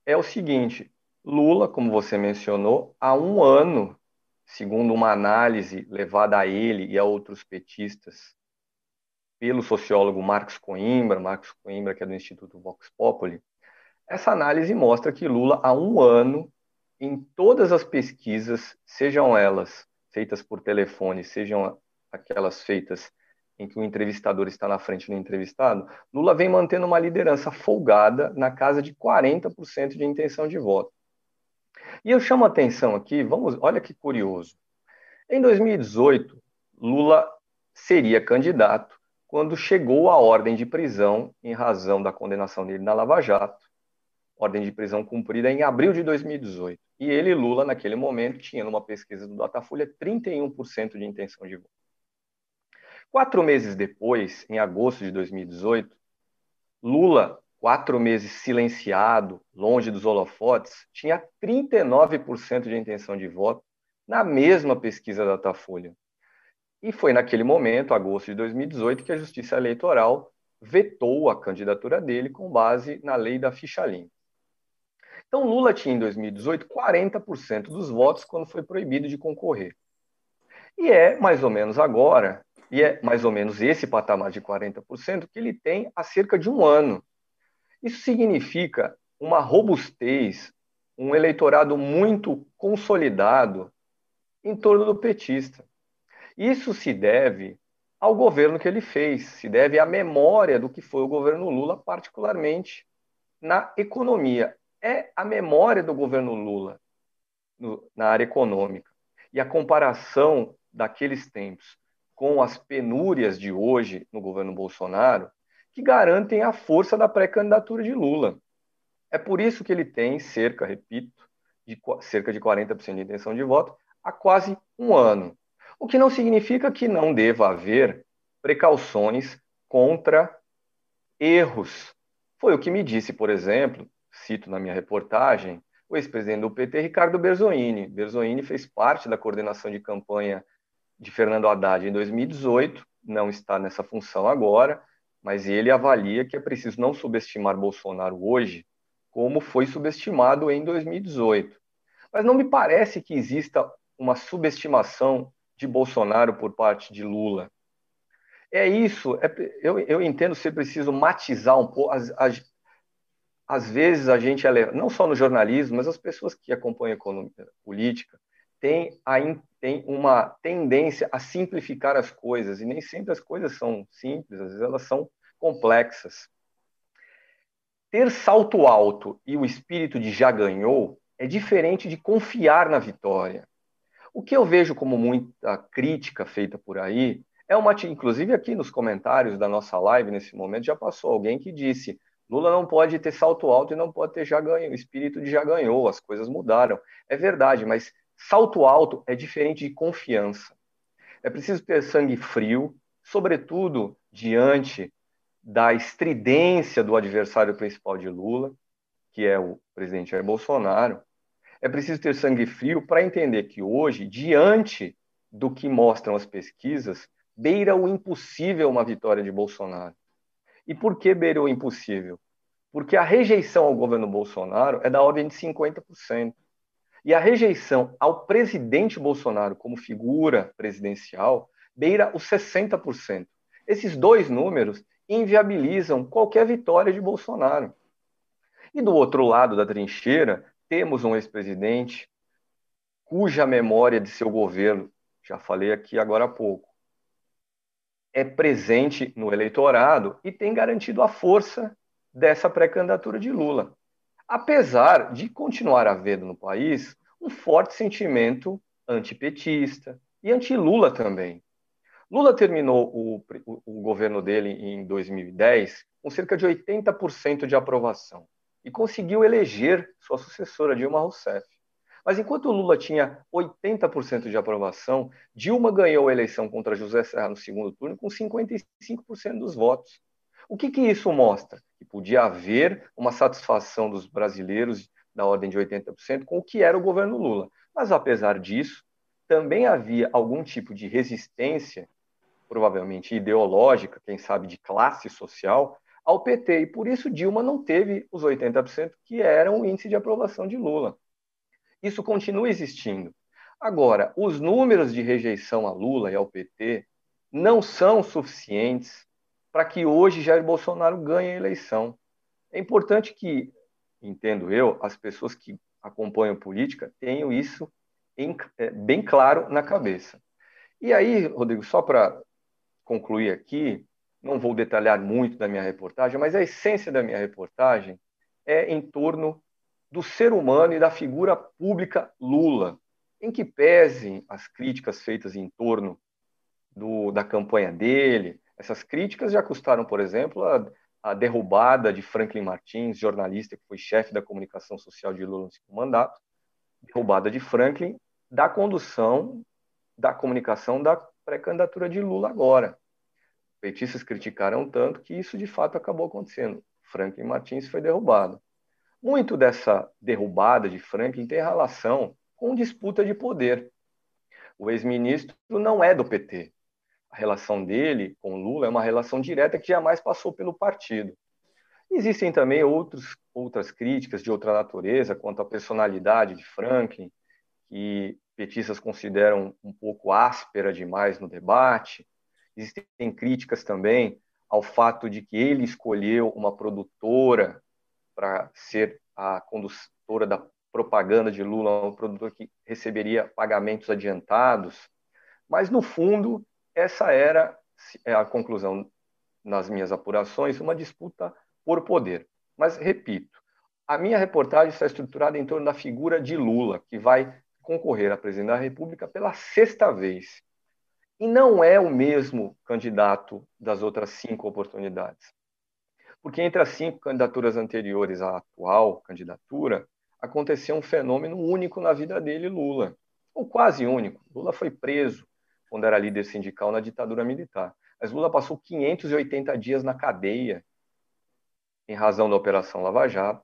é o seguinte: Lula, como você mencionou, há um ano, segundo uma análise levada a ele e a outros petistas pelo sociólogo Marcos Coimbra, Marcos Coimbra, que é do Instituto Vox Populi, essa análise mostra que Lula, há um ano, em todas as pesquisas, sejam elas feitas por telefone, sejam aquelas feitas em que o entrevistador está na frente do entrevistado, Lula vem mantendo uma liderança folgada na casa de 40% de intenção de voto. E eu chamo a atenção aqui, vamos, olha que curioso. Em 2018, Lula seria candidato quando chegou a ordem de prisão em razão da condenação dele na Lava Jato, ordem de prisão cumprida em abril de 2018. E ele, Lula, naquele momento, tinha numa pesquisa do Datafolha 31% de intenção de voto. Quatro meses depois, em agosto de 2018, Lula, quatro meses silenciado, longe dos holofotes, tinha 39% de intenção de voto na mesma pesquisa da Datafolha. E foi naquele momento, agosto de 2018, que a Justiça Eleitoral vetou a candidatura dele com base na lei da ficha limpa. Então, Lula tinha em 2018 40% dos votos quando foi proibido de concorrer. E é mais ou menos agora, e é mais ou menos esse patamar de 40% que ele tem há cerca de um ano. Isso significa uma robustez, um eleitorado muito consolidado em torno do petista. Isso se deve ao governo que ele fez, se deve à memória do que foi o governo Lula, particularmente na economia. É a memória do governo Lula no, na área econômica. E a comparação daqueles tempos com as penúrias de hoje no governo Bolsonaro, que garantem a força da pré-candidatura de Lula. É por isso que ele tem cerca, repito, de cerca de 40% de intenção de voto há quase um ano. O que não significa que não deva haver precauções contra erros. Foi o que me disse, por exemplo, cito na minha reportagem, o ex-presidente do PT, Ricardo Berzoini. Berzoini fez parte da coordenação de campanha de Fernando Haddad em 2018, não está nessa função agora, mas ele avalia que é preciso não subestimar Bolsonaro hoje, como foi subestimado em 2018. Mas não me parece que exista uma subestimação de Bolsonaro por parte de Lula. É isso, é, eu, eu entendo ser preciso matizar um pouco. As, as, às vezes a gente, não só no jornalismo, mas as pessoas que acompanham economia política, tem, a, tem uma tendência a simplificar as coisas, e nem sempre as coisas são simples, às vezes elas são complexas. Ter salto alto e o espírito de já ganhou é diferente de confiar na vitória. O que eu vejo como muita crítica feita por aí é uma. Inclusive, aqui nos comentários da nossa live, nesse momento, já passou alguém que disse: Lula não pode ter salto alto e não pode ter já ganho, o espírito de já ganhou, as coisas mudaram. É verdade, mas Salto alto é diferente de confiança. É preciso ter sangue frio, sobretudo diante da estridência do adversário principal de Lula, que é o presidente Jair Bolsonaro. É preciso ter sangue frio para entender que hoje, diante do que mostram as pesquisas, beira o impossível uma vitória de Bolsonaro. E por que beira o impossível? Porque a rejeição ao governo Bolsonaro é da ordem de 50%. E a rejeição ao presidente Bolsonaro como figura presidencial beira os 60%. Esses dois números inviabilizam qualquer vitória de Bolsonaro. E do outro lado da trincheira, temos um ex-presidente cuja memória de seu governo, já falei aqui agora há pouco, é presente no eleitorado e tem garantido a força dessa pré-candidatura de Lula apesar de continuar havendo no país um forte sentimento antipetista e anti-Lula também. Lula terminou o, o, o, governo dele em 2010 com cerca de 80% de aprovação e conseguiu eleger sua sucessora, Dilma Rousseff. Mas enquanto Lula tinha 80% de aprovação, Dilma ganhou a eleição contra José Serra no segundo turno com 55% dos votos. O que, que isso mostra? Que podia haver uma satisfação dos brasileiros da ordem de 80% com o que era o governo Lula. Mas, apesar disso, também havia algum tipo de resistência, provavelmente ideológica, quem sabe de classe social, ao PT. E por isso Dilma não teve os 80% que eram o índice de aprovação de Lula. Isso continua existindo. Agora, os números de rejeição a Lula e ao PT não são suficientes para que hoje Jair Bolsonaro ganhe a eleição. É importante que, entendo eu, as pessoas que acompanham política tenham isso em, é, bem claro na cabeça. E aí, Rodrigo, só para concluir aqui, não vou detalhar muito da minha reportagem, mas a essência da minha reportagem é em torno do ser humano e da figura pública Lula, em que pesem as críticas feitas em torno do, da campanha dele. Essas críticas já custaram, por exemplo, a, a derrubada de Franklin Martins, jornalista que foi chefe da comunicação social de Lula no segundo mandato, derrubada de Franklin da condução da comunicação da pré-candidatura de Lula agora. Petistas criticaram tanto que isso de fato acabou acontecendo. Franklin Martins foi derrubado. Muito dessa derrubada de Franklin tem relação com disputa de poder. O ex-ministro não é do PT. A relação dele com Lula é uma relação direta que jamais passou pelo partido. Existem também outros, outras críticas de outra natureza quanto à personalidade de Franklin, que petistas consideram um pouco áspera demais no debate. Existem críticas também ao fato de que ele escolheu uma produtora para ser a condutora da propaganda de Lula, um produtor que receberia pagamentos adiantados. Mas, no fundo, essa era é a conclusão nas minhas apurações, uma disputa por poder. Mas, repito, a minha reportagem está estruturada em torno da figura de Lula, que vai concorrer a presidente da República pela sexta vez. E não é o mesmo candidato das outras cinco oportunidades. Porque entre as cinco candidaturas anteriores à atual candidatura, aconteceu um fenômeno único na vida dele, Lula. Ou quase único. Lula foi preso quando era líder sindical na ditadura militar. Mas Lula passou 580 dias na cadeia em razão da Operação Lava Jato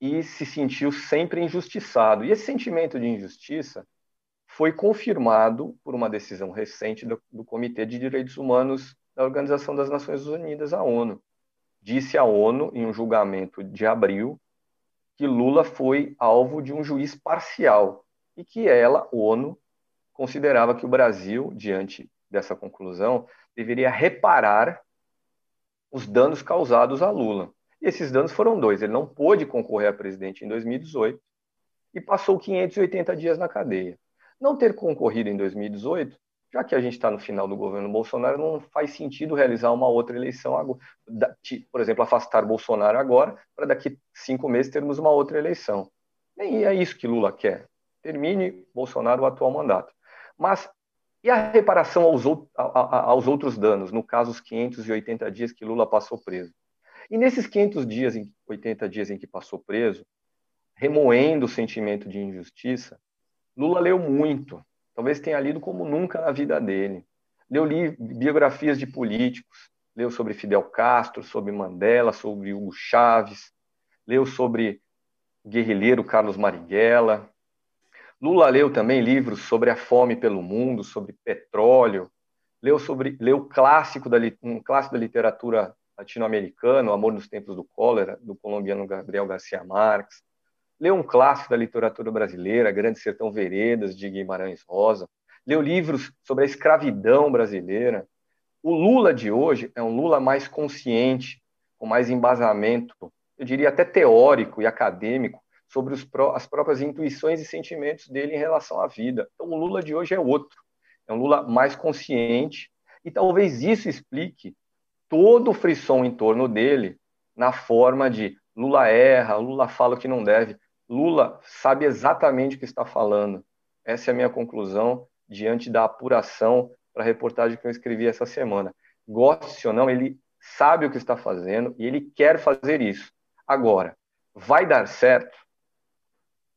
e se sentiu sempre injustiçado. E esse sentimento de injustiça foi confirmado por uma decisão recente do, do Comitê de Direitos Humanos da Organização das Nações Unidas, a ONU. Disse a ONU, em um julgamento de abril, que Lula foi alvo de um juiz parcial e que ela, ONU, considerava que o Brasil, diante dessa conclusão, deveria reparar os danos causados a Lula. E esses danos foram dois. Ele não pôde concorrer a presidente em 2018 e passou 580 dias na cadeia. Não ter concorrido em 2018, já que a gente está no final do governo Bolsonaro, não faz sentido realizar uma outra eleição, por exemplo, afastar Bolsonaro agora, para daqui cinco meses termos uma outra eleição. Nem é isso que Lula quer. Termine Bolsonaro o atual mandato. Mas e a reparação aos, aos outros danos, no caso, os 580 dias que Lula passou preso? E nesses 500 dias, 80 dias em que passou preso, remoendo o sentimento de injustiça, Lula leu muito. Talvez tenha lido como nunca na vida dele. Leu biografias de políticos, leu sobre Fidel Castro, sobre Mandela, sobre Hugo Chávez, leu sobre o guerrilheiro Carlos Marighella. Lula leu também livros sobre a fome pelo mundo, sobre petróleo, leu sobre leu clássico da, um clássico da literatura latino-americano, Amor nos Tempos do Cólera, do colombiano Gabriel Garcia Marques. Leu um clássico da literatura brasileira, Grande Sertão Veredas, de Guimarães Rosa. Leu livros sobre a escravidão brasileira. O Lula de hoje é um Lula mais consciente, com mais embasamento, eu diria até teórico e acadêmico, sobre as próprias intuições e sentimentos dele em relação à vida. Então, o Lula de hoje é outro. É um Lula mais consciente, e talvez isso explique todo o frisson em torno dele na forma de Lula erra, Lula fala o que não deve. Lula sabe exatamente o que está falando. Essa é a minha conclusão diante da apuração para a reportagem que eu escrevi essa semana. Goste ou não, ele sabe o que está fazendo e ele quer fazer isso. Agora, vai dar certo?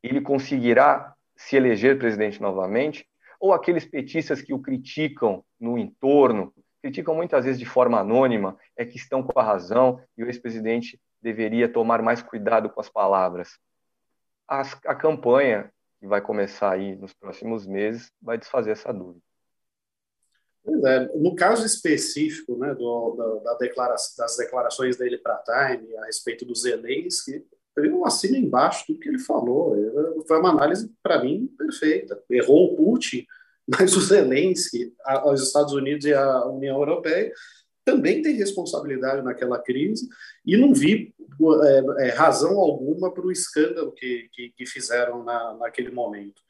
Ele conseguirá se eleger presidente novamente? Ou aqueles petistas que o criticam no entorno, criticam muitas vezes de forma anônima, é que estão com a razão e o ex-presidente deveria tomar mais cuidado com as palavras. As, a campanha, que vai começar aí nos próximos meses, vai desfazer essa dúvida. É, no caso específico né, do, da, da declaração, das declarações dele para a Time a respeito do Zelensky, eu assino embaixo tudo que ele falou. Foi uma análise, para mim, perfeita. Errou o Putin, mas o Zelensky, os Estados Unidos e a União Europeia também tem responsabilidade naquela crise e não vi é, é, razão alguma para o escândalo que, que, que fizeram na, naquele momento.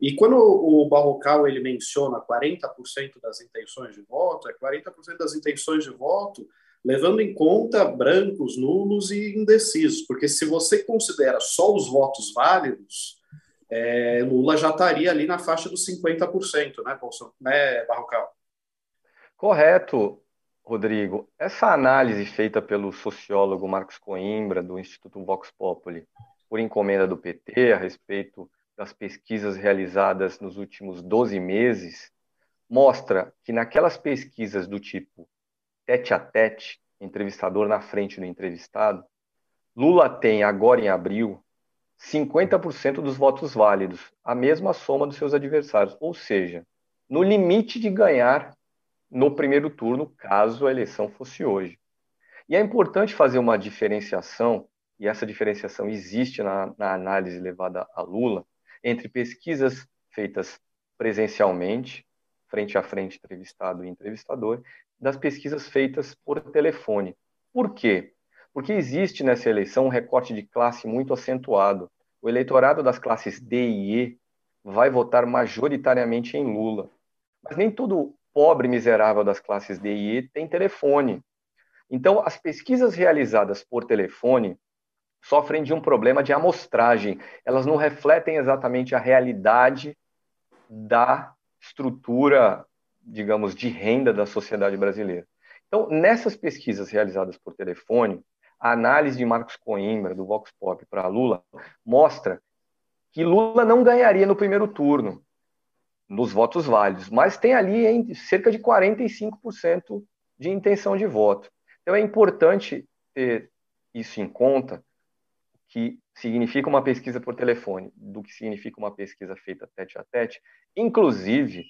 E quando o Barrocal ele menciona 40% das intenções de voto, é 40% das intenções de voto levando em conta brancos, nulos e indecisos, porque se você considera só os votos válidos, é, Lula já estaria ali na faixa dos 50%, né, Bolsonaro, né, Barrocal? Correto, Rodrigo. Essa análise feita pelo sociólogo Marcos Coimbra, do Instituto Vox Populi, por encomenda do PT, a respeito das pesquisas realizadas nos últimos 12 meses, mostra que naquelas pesquisas do tipo tete a tete, entrevistador na frente do entrevistado, Lula tem, agora em abril, 50% dos votos válidos, a mesma soma dos seus adversários, ou seja, no limite de ganhar no primeiro turno, caso a eleição fosse hoje. E é importante fazer uma diferenciação, e essa diferenciação existe na, na análise levada a Lula, entre pesquisas feitas presencialmente, frente a frente, entrevistado e entrevistador, das pesquisas feitas por telefone. Por quê? Porque existe nessa eleição um recorte de classe muito acentuado. O eleitorado das classes D e E vai votar majoritariamente em Lula. Mas nem todo pobre miserável das classes D e E tem telefone. Então, as pesquisas realizadas por telefone sofrem de um problema de amostragem. Elas não refletem exatamente a realidade da estrutura, digamos, de renda da sociedade brasileira. Então, nessas pesquisas realizadas por telefone, a análise de Marcos Coimbra, do Vox Pop, para Lula, mostra que Lula não ganharia no primeiro turno, nos votos válidos, mas tem ali cerca de 45% de intenção de voto. Então, é importante ter isso em conta, que significa uma pesquisa por telefone, do que significa uma pesquisa feita tete a tete, inclusive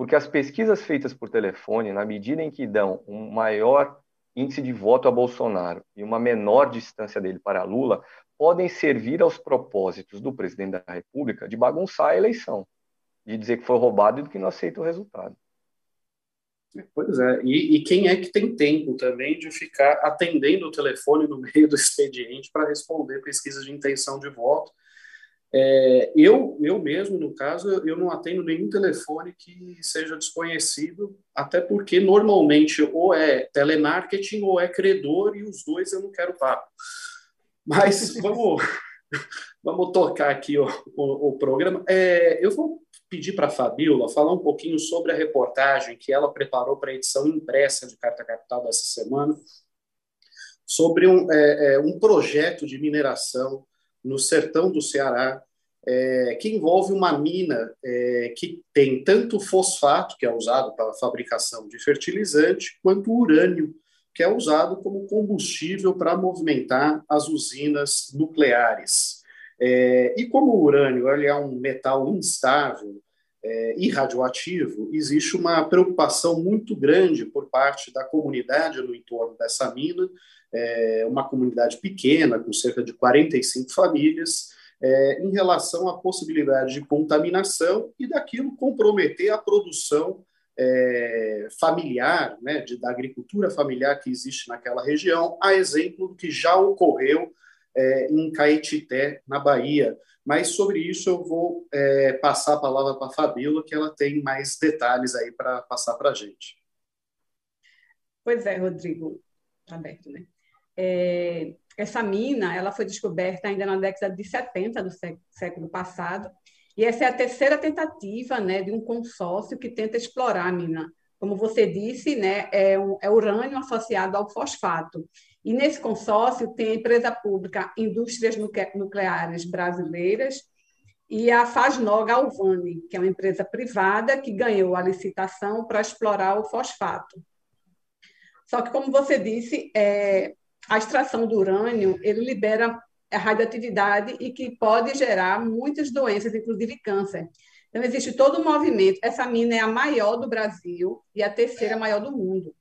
porque as pesquisas feitas por telefone, na medida em que dão um maior índice de voto a Bolsonaro e uma menor distância dele para Lula, podem servir aos propósitos do presidente da República de bagunçar a eleição, de dizer que foi roubado e do que não aceita o resultado. Pois é, e, e, quem é que tem tempo também de ficar atendendo o telefone no meio do expediente para responder pesquisas de intenção de voto? É, eu, eu mesmo, no caso, eu não atendo nenhum telefone que seja desconhecido, até porque normalmente ou é telemarketing ou é credor, e os dois eu não quero papo. Mas vamos, vamos tocar aqui o, o, o programa. É, eu vou pedir para a Fabiola falar um pouquinho sobre a reportagem que ela preparou para a edição impressa de Carta Capital dessa semana, sobre um, é, é, um projeto de mineração no sertão do Ceará, é, que envolve uma mina é, que tem tanto fosfato, que é usado para a fabricação de fertilizante, quanto urânio, que é usado como combustível para movimentar as usinas nucleares. É, e como o urânio ele é um metal instável é, e radioativo, existe uma preocupação muito grande por parte da comunidade no entorno dessa mina, é, uma comunidade pequena, com cerca de 45 famílias, é, em relação à possibilidade de contaminação e daquilo comprometer a produção é, familiar, né, de, da agricultura familiar que existe naquela região, a exemplo do que já ocorreu é, em Caetité, na Bahia. Mas sobre isso eu vou é, passar a palavra para a Fabíola, que ela tem mais detalhes aí para passar para a gente. Pois é, Rodrigo. Está aberto, né? É, essa mina ela foi descoberta ainda na década de 70 do século passado, e essa é a terceira tentativa né, de um consórcio que tenta explorar a mina. Como você disse, né, é, um, é urânio associado ao fosfato. E nesse consórcio tem a empresa pública Indústrias Nucleares Brasileiras e a Fasnog Alvani, que é uma empresa privada que ganhou a licitação para explorar o fosfato. Só que, como você disse, é, a extração do urânio ele libera a radioatividade e que pode gerar muitas doenças, inclusive câncer. Então, existe todo um movimento. Essa mina é a maior do Brasil e a terceira maior do mundo.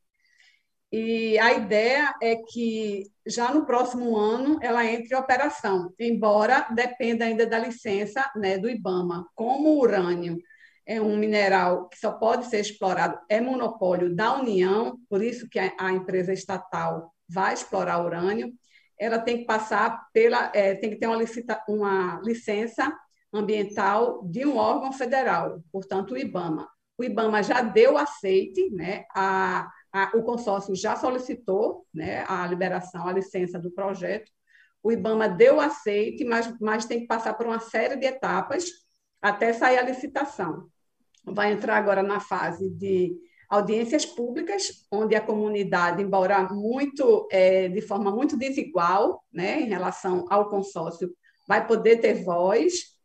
E a ideia é que já no próximo ano ela entre em operação, embora dependa ainda da licença né, do IBAMA. Como o urânio é um mineral que só pode ser explorado, é monopólio da União, por isso que a, a empresa estatal vai explorar urânio, ela tem que passar pela, é, tem que ter uma, licita, uma licença ambiental de um órgão federal, portanto, o IBAMA. O IBAMA já deu aceite, né, a, a, o consórcio já solicitou né, a liberação, a licença do projeto, o IBAMA deu aceite, mas, mas tem que passar por uma série de etapas até sair a licitação. Vai entrar agora na fase de audiências públicas, onde a comunidade, embora muito é, de forma muito desigual, né, em relação ao consórcio, vai poder ter voz.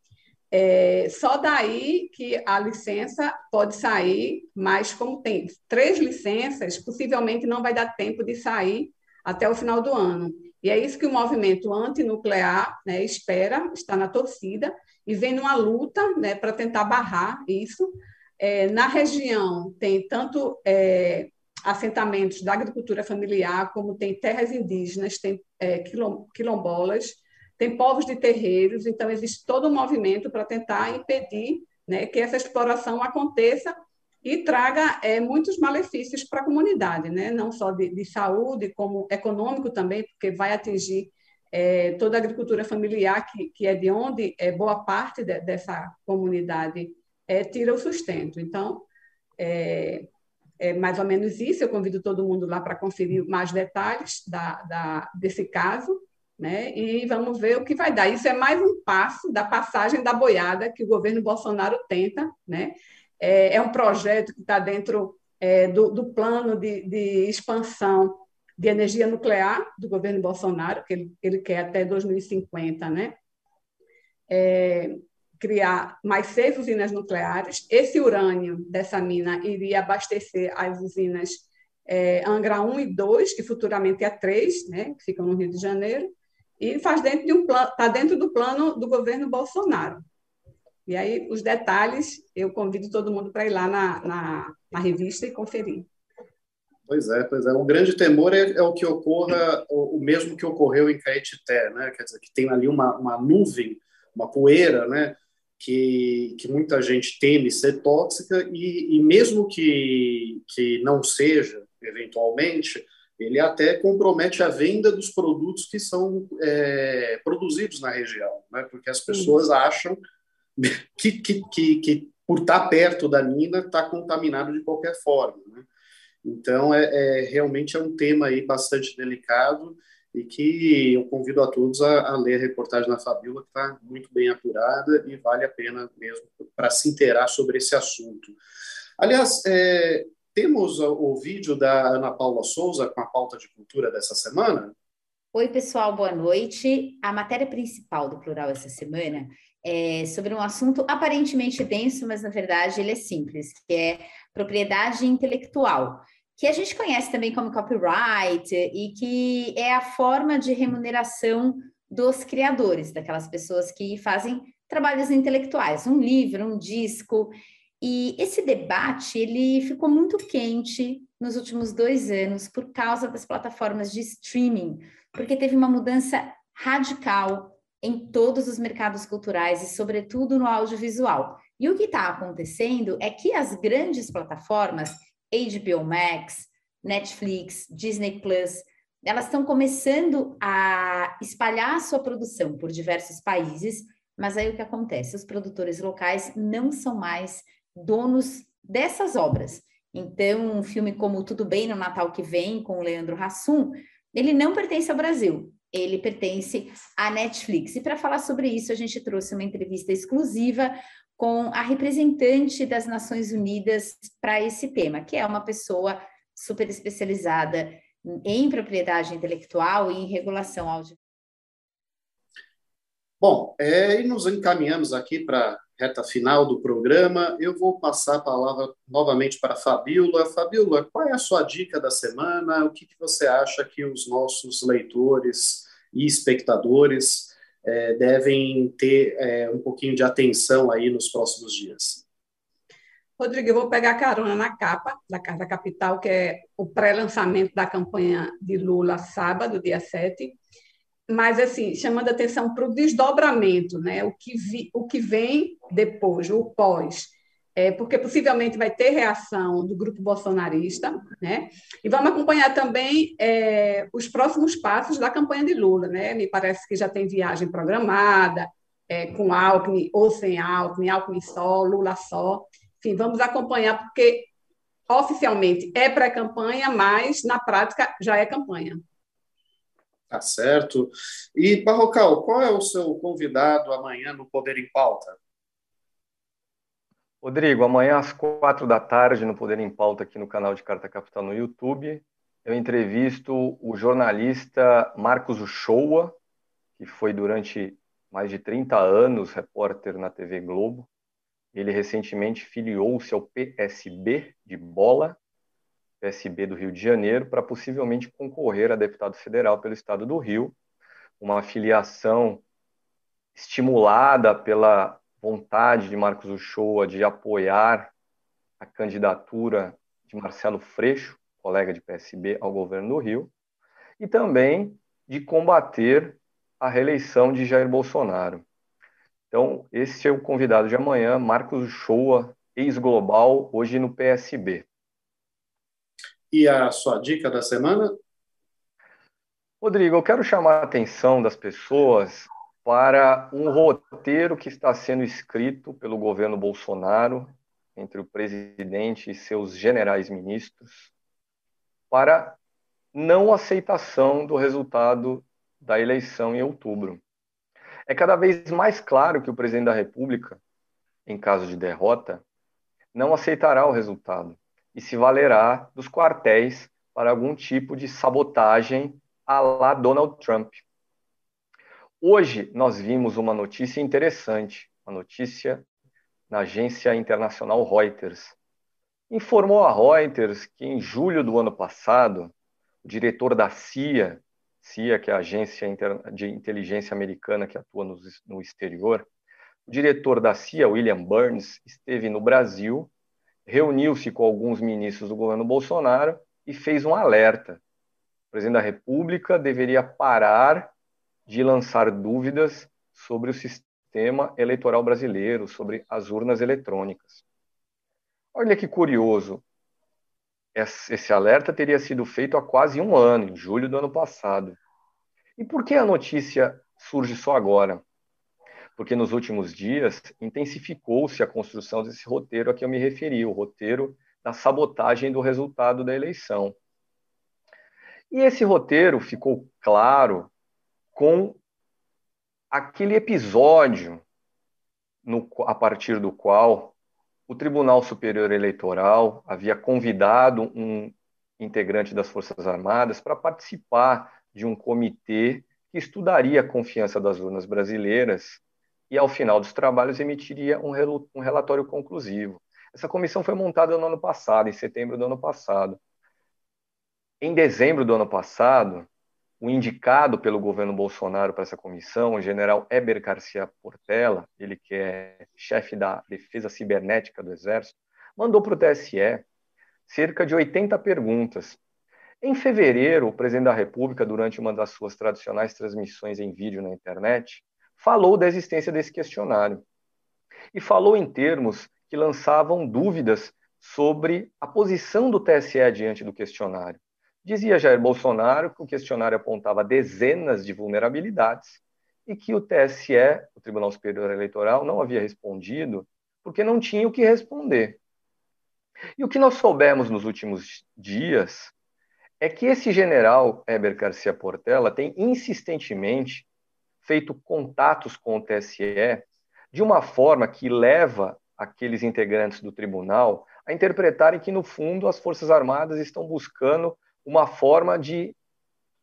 É, só daí que a licença pode sair, mas como tem três licenças, possivelmente não vai dar tempo de sair até o final do ano. E é isso que o movimento antinuclear né, espera, está na torcida, e vem numa luta né, para tentar barrar isso, é, na região tem tanto é, assentamentos da agricultura familiar, como tem terras indígenas, tem é, quilombolas, tem povos de terreiros, então existe todo um movimento para tentar impedir né, que essa exploração aconteça e traga é, muitos malefícios para a comunidade, né? não só de, de, saúde, como econômico também, porque vai atingir é, toda a agricultura familiar, que, que é de onde é, boa parte de, dessa comunidade é, tira o sustento. Então, é, é, mais ou menos isso. Eu convido todo mundo lá para conferir mais detalhes da, da, desse caso, né? E vamos ver o que vai dar. Isso é mais um passo da passagem da boiada que o governo Bolsonaro tenta, né? É, é um projeto que está dentro é, do, do, plano de, de, expansão de energia nuclear do governo Bolsonaro, que ele, ele quer até 2050, né? É, criar mais seis usinas nucleares. Esse urânio dessa mina iria abastecer as usinas é, Angra 1 e 2, que futuramente é 3, né, que ficam no Rio de Janeiro, e faz dentro de um plano, está dentro do plano do governo Bolsonaro. E aí, os detalhes, eu convido todo mundo para ir lá na, na, na, revista e conferir. Pois é, pois é. O grande temor é, é o que ocorra, o, o, mesmo que ocorreu em Caetité, né? Quer dizer, que tem ali uma, uma nuvem, uma poeira, né? Que, que muita gente teme ser tóxica e, e mesmo que, que não seja, eventualmente, ele até compromete a venda dos produtos que são é, produzidos na região, né? porque as pessoas acham que, que, que, que, por estar perto da mina está contaminado de qualquer forma. Né? Então, é, é, realmente é um tema aí bastante delicado e que eu convido a todos a, a ler a reportagem da Fabíola, que está muito bem apurada e vale a pena mesmo para se inteirar sobre esse assunto. Aliás, é, temos o, vídeo da Ana Paula Souza com a pauta de cultura dessa semana? Oi, pessoal, boa noite. A matéria principal do Plural essa semana é sobre um assunto aparentemente denso, mas na verdade ele é simples, que é propriedade intelectual que a gente conhece também como copyright e que é a forma de remuneração dos criadores, daquelas pessoas que fazem trabalhos intelectuais, um livro, um disco. E esse debate ele ficou muito quente nos últimos dois anos por causa das plataformas de streaming, porque teve uma mudança radical em todos os mercados culturais e, sobretudo, no audiovisual. E o que está acontecendo é que as grandes plataformas HBO Max, Netflix, Disney Plus, elas estão começando a espalhar a sua produção por diversos países, mas aí o que acontece? Os produtores locais não são mais donos dessas obras. Então, um filme como Tudo Bem no Natal que Vem, com o Leandro Hassum, ele não pertence ao Brasil, ele pertence à Netflix. E para falar sobre isso, a gente trouxe uma entrevista exclusiva com a representante das Nações Unidas para esse tema, que é uma pessoa super especializada em propriedade intelectual e em regulação audiovisual. Bom, é, e nos encaminhamos aqui para a reta final do programa. Eu vou passar a palavra novamente para a Fabíola. Fabíola, qual é a sua dica da semana? O que, que você acha que os nossos leitores e espectadores é, devem ter é, um pouquinho de atenção aí nos próximos dias. Rodrigo, eu vou pegar carona na capa da Carta Capital, que é o pré-lançamento da campanha de Lula sábado, dia 7, mas assim, chamando atenção para o desdobramento, né? o, que vi, o que vem depois, o pós. É, porque possivelmente vai ter reação do grupo bolsonarista, né? E vamos acompanhar também é, os próximos passos da campanha de Lula, né? Me parece que já tem viagem programada, é, com Alckmin ou sem Alckmin, Alckmin só, Lula só. Enfim, vamos acompanhar, porque oficialmente é pré-campanha, mas na prática já é campanha. Tá certo. E, Barrocal, qual é o seu convidado amanhã no Poder em Pauta? Rodrigo, amanhã às quatro da tarde, no Poder em Pauta, aqui no canal de Carta Capital no YouTube, eu entrevisto o jornalista Marcos Uchoa, que foi durante mais de 30 anos repórter na TV Globo. Ele recentemente filiou-se ao PSB de bola, PSB do Rio de Janeiro, para possivelmente concorrer a deputado federal pelo estado do Rio, uma filiação estimulada pela vontade de Marcos Uchoa de apoiar a candidatura de Marcelo Freixo, colega de PSB, ao governo do Rio, e também de combater a reeleição de Jair Bolsonaro. Então, esse é o convidado de amanhã, Marcos Uchoa, ex-global, hoje no PSB. E a sua dica da semana? Rodrigo, eu quero chamar a atenção das pessoas para um roteiro que está sendo escrito pelo governo Bolsonaro, entre o presidente e seus generais ministros, para não aceitação do resultado da eleição em outubro. É cada vez mais claro que o presidente da República, em caso de derrota, não aceitará o resultado e se valerá dos quartéis para algum tipo de sabotagem à la Donald Trump. Hoje nós vimos uma notícia interessante, uma notícia na agência internacional Reuters. Informou a Reuters que em julho do ano passado, o diretor da CIA, CIA, que é a agência de inteligência americana que atua no, exterior, o diretor da CIA, William Burns, esteve no Brasil, reuniu-se com alguns ministros do governo Bolsonaro e fez um alerta. O presidente da República deveria parar de lançar dúvidas sobre o sistema eleitoral brasileiro, sobre as urnas eletrônicas. Olha que curioso. Esse alerta teria sido feito há quase um ano, em julho do ano passado. E por que a notícia surge só agora? Porque nos últimos dias intensificou-se a construção desse roteiro a que eu me referi, o roteiro da sabotagem do resultado da eleição. E esse roteiro ficou claro com aquele episódio no, a partir do qual o Tribunal Superior Eleitoral havia convidado um integrante das Forças Armadas para participar de um comitê que estudaria a confiança das urnas brasileiras e, ao final dos trabalhos, emitiria um, um relatório conclusivo. Essa comissão foi montada no ano passado, em setembro do ano passado. Em dezembro do ano passado, o indicado pelo governo Bolsonaro para essa comissão, o general Eber Garcia Portela, ele que é chefe da defesa cibernética do Exército, mandou para o TSE cerca de 80 perguntas. Em fevereiro, o presidente da República, durante uma das suas tradicionais transmissões em vídeo na internet, falou da existência desse questionário. E falou em termos que lançavam dúvidas sobre a posição do TSE diante do questionário. Dizia Jair Bolsonaro que o questionário apontava dezenas de vulnerabilidades e que o TSE, o Tribunal Superior Eleitoral, não havia respondido porque não tinha o que responder. E o que nós soubemos nos últimos dias é que esse general Heber Garcia Portela tem insistentemente feito contatos com o TSE de uma forma que leva aqueles integrantes do tribunal a interpretarem que, no fundo, as Forças Armadas estão buscando uma forma de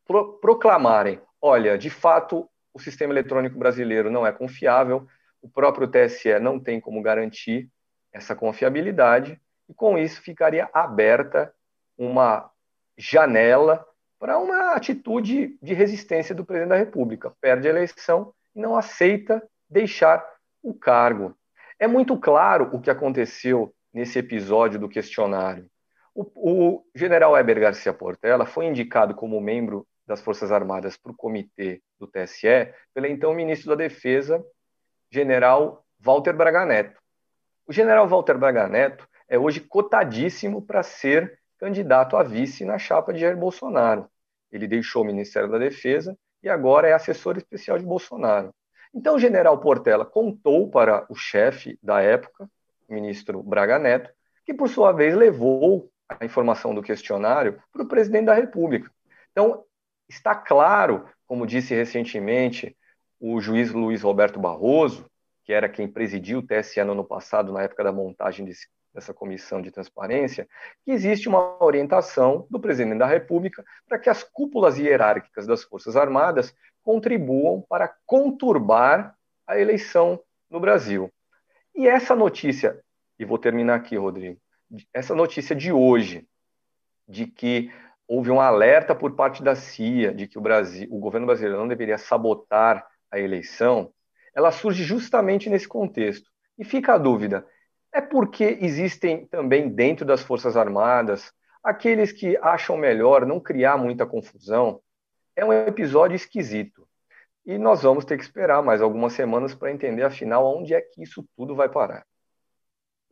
pro proclamarem: olha, de fato, o sistema eletrônico brasileiro não é confiável, o próprio TSE não tem como garantir essa confiabilidade, e com isso ficaria aberta uma janela para uma atitude de resistência do presidente da República. Perde a eleição e não aceita deixar o cargo. É muito claro o que aconteceu nesse episódio do questionário. O, o general Heber Garcia Portela foi indicado como membro das Forças Armadas para o comitê do TSE pelo então ministro da Defesa, general Walter Braga Neto. O general Walter Braga Neto é hoje cotadíssimo para ser candidato a vice na chapa de Jair Bolsonaro. Ele deixou o Ministério da Defesa e agora é assessor especial de Bolsonaro. Então, o general Portela contou para o chefe da época, o ministro Braga Neto, que por sua vez levou a informação do questionário para o presidente da República. Então, está claro, como disse recentemente o juiz Luiz Roberto Barroso, que era quem presidiu o TSE no ano passado, na época da montagem desse, dessa comissão de transparência, que existe uma orientação do presidente da República para que as cúpulas hierárquicas das Forças Armadas contribuam para conturbar a eleição no Brasil. E essa notícia, e vou terminar aqui, Rodrigo, essa notícia de hoje, de que houve um alerta por parte da CIA de que o Brasil, o governo brasileiro não deveria sabotar a eleição, ela surge justamente nesse contexto. E fica a dúvida: é porque existem também dentro das Forças Armadas aqueles que acham melhor não criar muita confusão? É um episódio esquisito. E nós vamos ter que esperar mais algumas semanas para entender, afinal, onde é que isso tudo vai parar.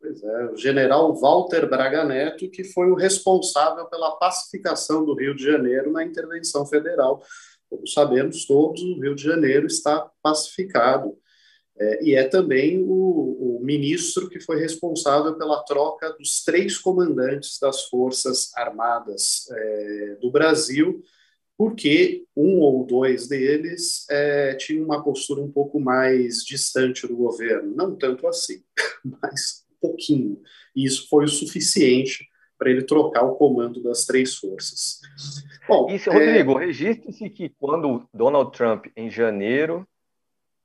Pois é, o general Walter Braga Neto, que foi o responsável pela pacificação do Rio de Janeiro na intervenção federal. Como sabemos todos, o Rio de Janeiro está pacificado. É, e é também o, o, ministro que foi responsável pela troca dos três comandantes das Forças Armadas é, do Brasil, porque um ou dois deles é, tinham uma postura um pouco mais distante do governo. Não tanto assim, mas pouquinho. E isso foi o suficiente para ele trocar o comando das três forças. Bom, Isso, é... Rodrigo, registre-se que quando Donald Trump, em janeiro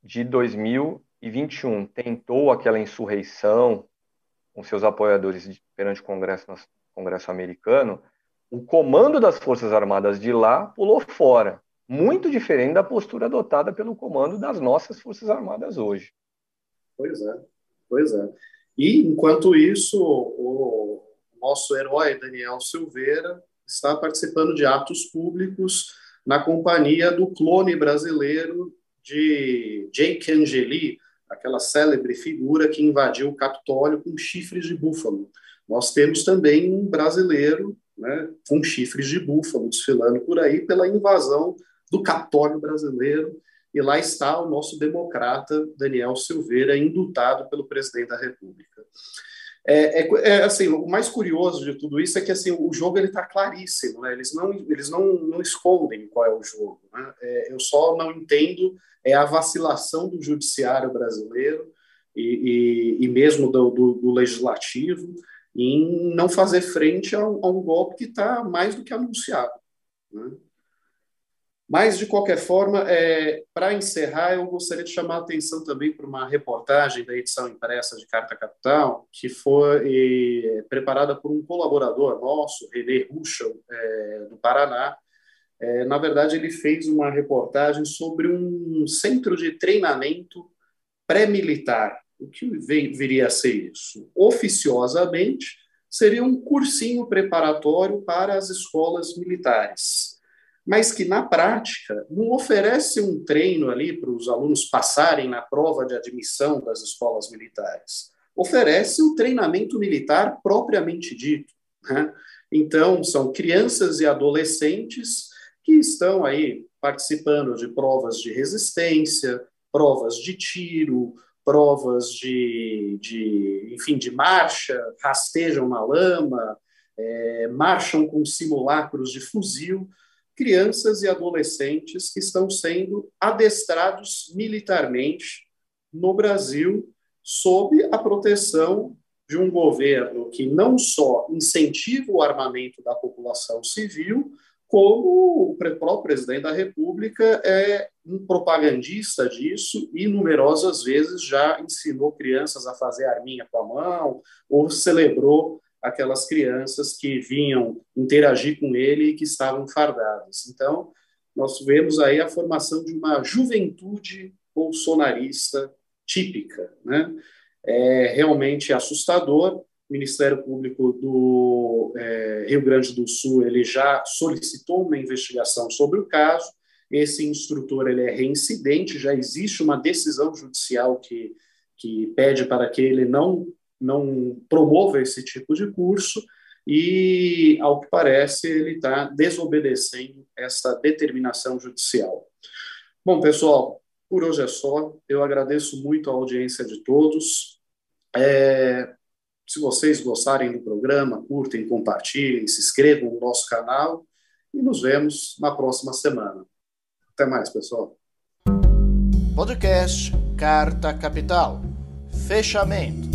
de 2021, tentou aquela insurreição com seus apoiadores perante o Congresso, Congresso americano, o comando das Forças Armadas de lá pulou fora, muito diferente da postura adotada pelo comando das nossas Forças Armadas hoje. Pois é, pois é. E, enquanto isso, o nosso herói Daniel Silveira está participando de atos públicos na companhia do clone brasileiro de Jake Angeli, aquela célebre figura que invadiu o Capitólio com chifres de búfalo. Nós temos também um brasileiro né, com chifres de búfalo desfilando por aí pela invasão do Capitólio brasileiro. E lá está o nosso democrata Daniel Silveira, indultado pelo presidente da República. É, é, é, assim, o mais curioso de tudo isso é que assim o jogo ele está claríssimo, né? Eles não eles não, não escondem qual é o jogo. Né? É, eu só não entendo é a vacilação do judiciário brasileiro e, e, e mesmo do, do, do, legislativo em não fazer frente a um, a um golpe que está mais do que anunciado. Né? Mas, de qualquer forma, é, para encerrar, eu gostaria de chamar a atenção também para uma reportagem da edição impressa de Carta Capital, que foi preparada por um colaborador nosso, René Ruschel, é, do Paraná. É, na verdade, ele fez uma reportagem sobre um centro de treinamento pré-militar. O que viria a ser isso? Oficiosamente, seria um cursinho preparatório para as escolas militares mas que na prática não oferece um treino ali para os alunos passarem na prova de admissão das escolas militares. Oferece um treinamento militar propriamente dito. Né? Então, são crianças e adolescentes que estão aí participando de provas de resistência, provas de tiro, provas de, de enfim, de marcha, rastejam na lama, é, marcham com simulacros de fuzil crianças e adolescentes que estão sendo adestrados militarmente no Brasil sob a proteção de um governo que não só incentiva o armamento da população civil, como o próprio presidente da República é um propagandista disso e numerosas vezes já ensinou crianças a fazer arminha com a mão ou celebrou aquelas crianças que vinham interagir com ele e que estavam fardadas. Então, nós vemos aí a formação de uma juventude bolsonarista típica, né? É realmente assustador. O Ministério Público do é, Rio Grande do Sul ele já solicitou uma investigação sobre o caso. Esse instrutor ele é reincidente, já existe uma decisão judicial que, que pede para que ele não não promova esse tipo de curso e, ao que parece, ele está desobedecendo essa determinação judicial. Bom, pessoal, por hoje é só. Eu agradeço muito a audiência de todos. É, se vocês gostarem do programa, curtem, compartilhem, se inscrevam no nosso canal e nos vemos na próxima semana. Até mais, pessoal. Podcast Carta Capital. Fechamento.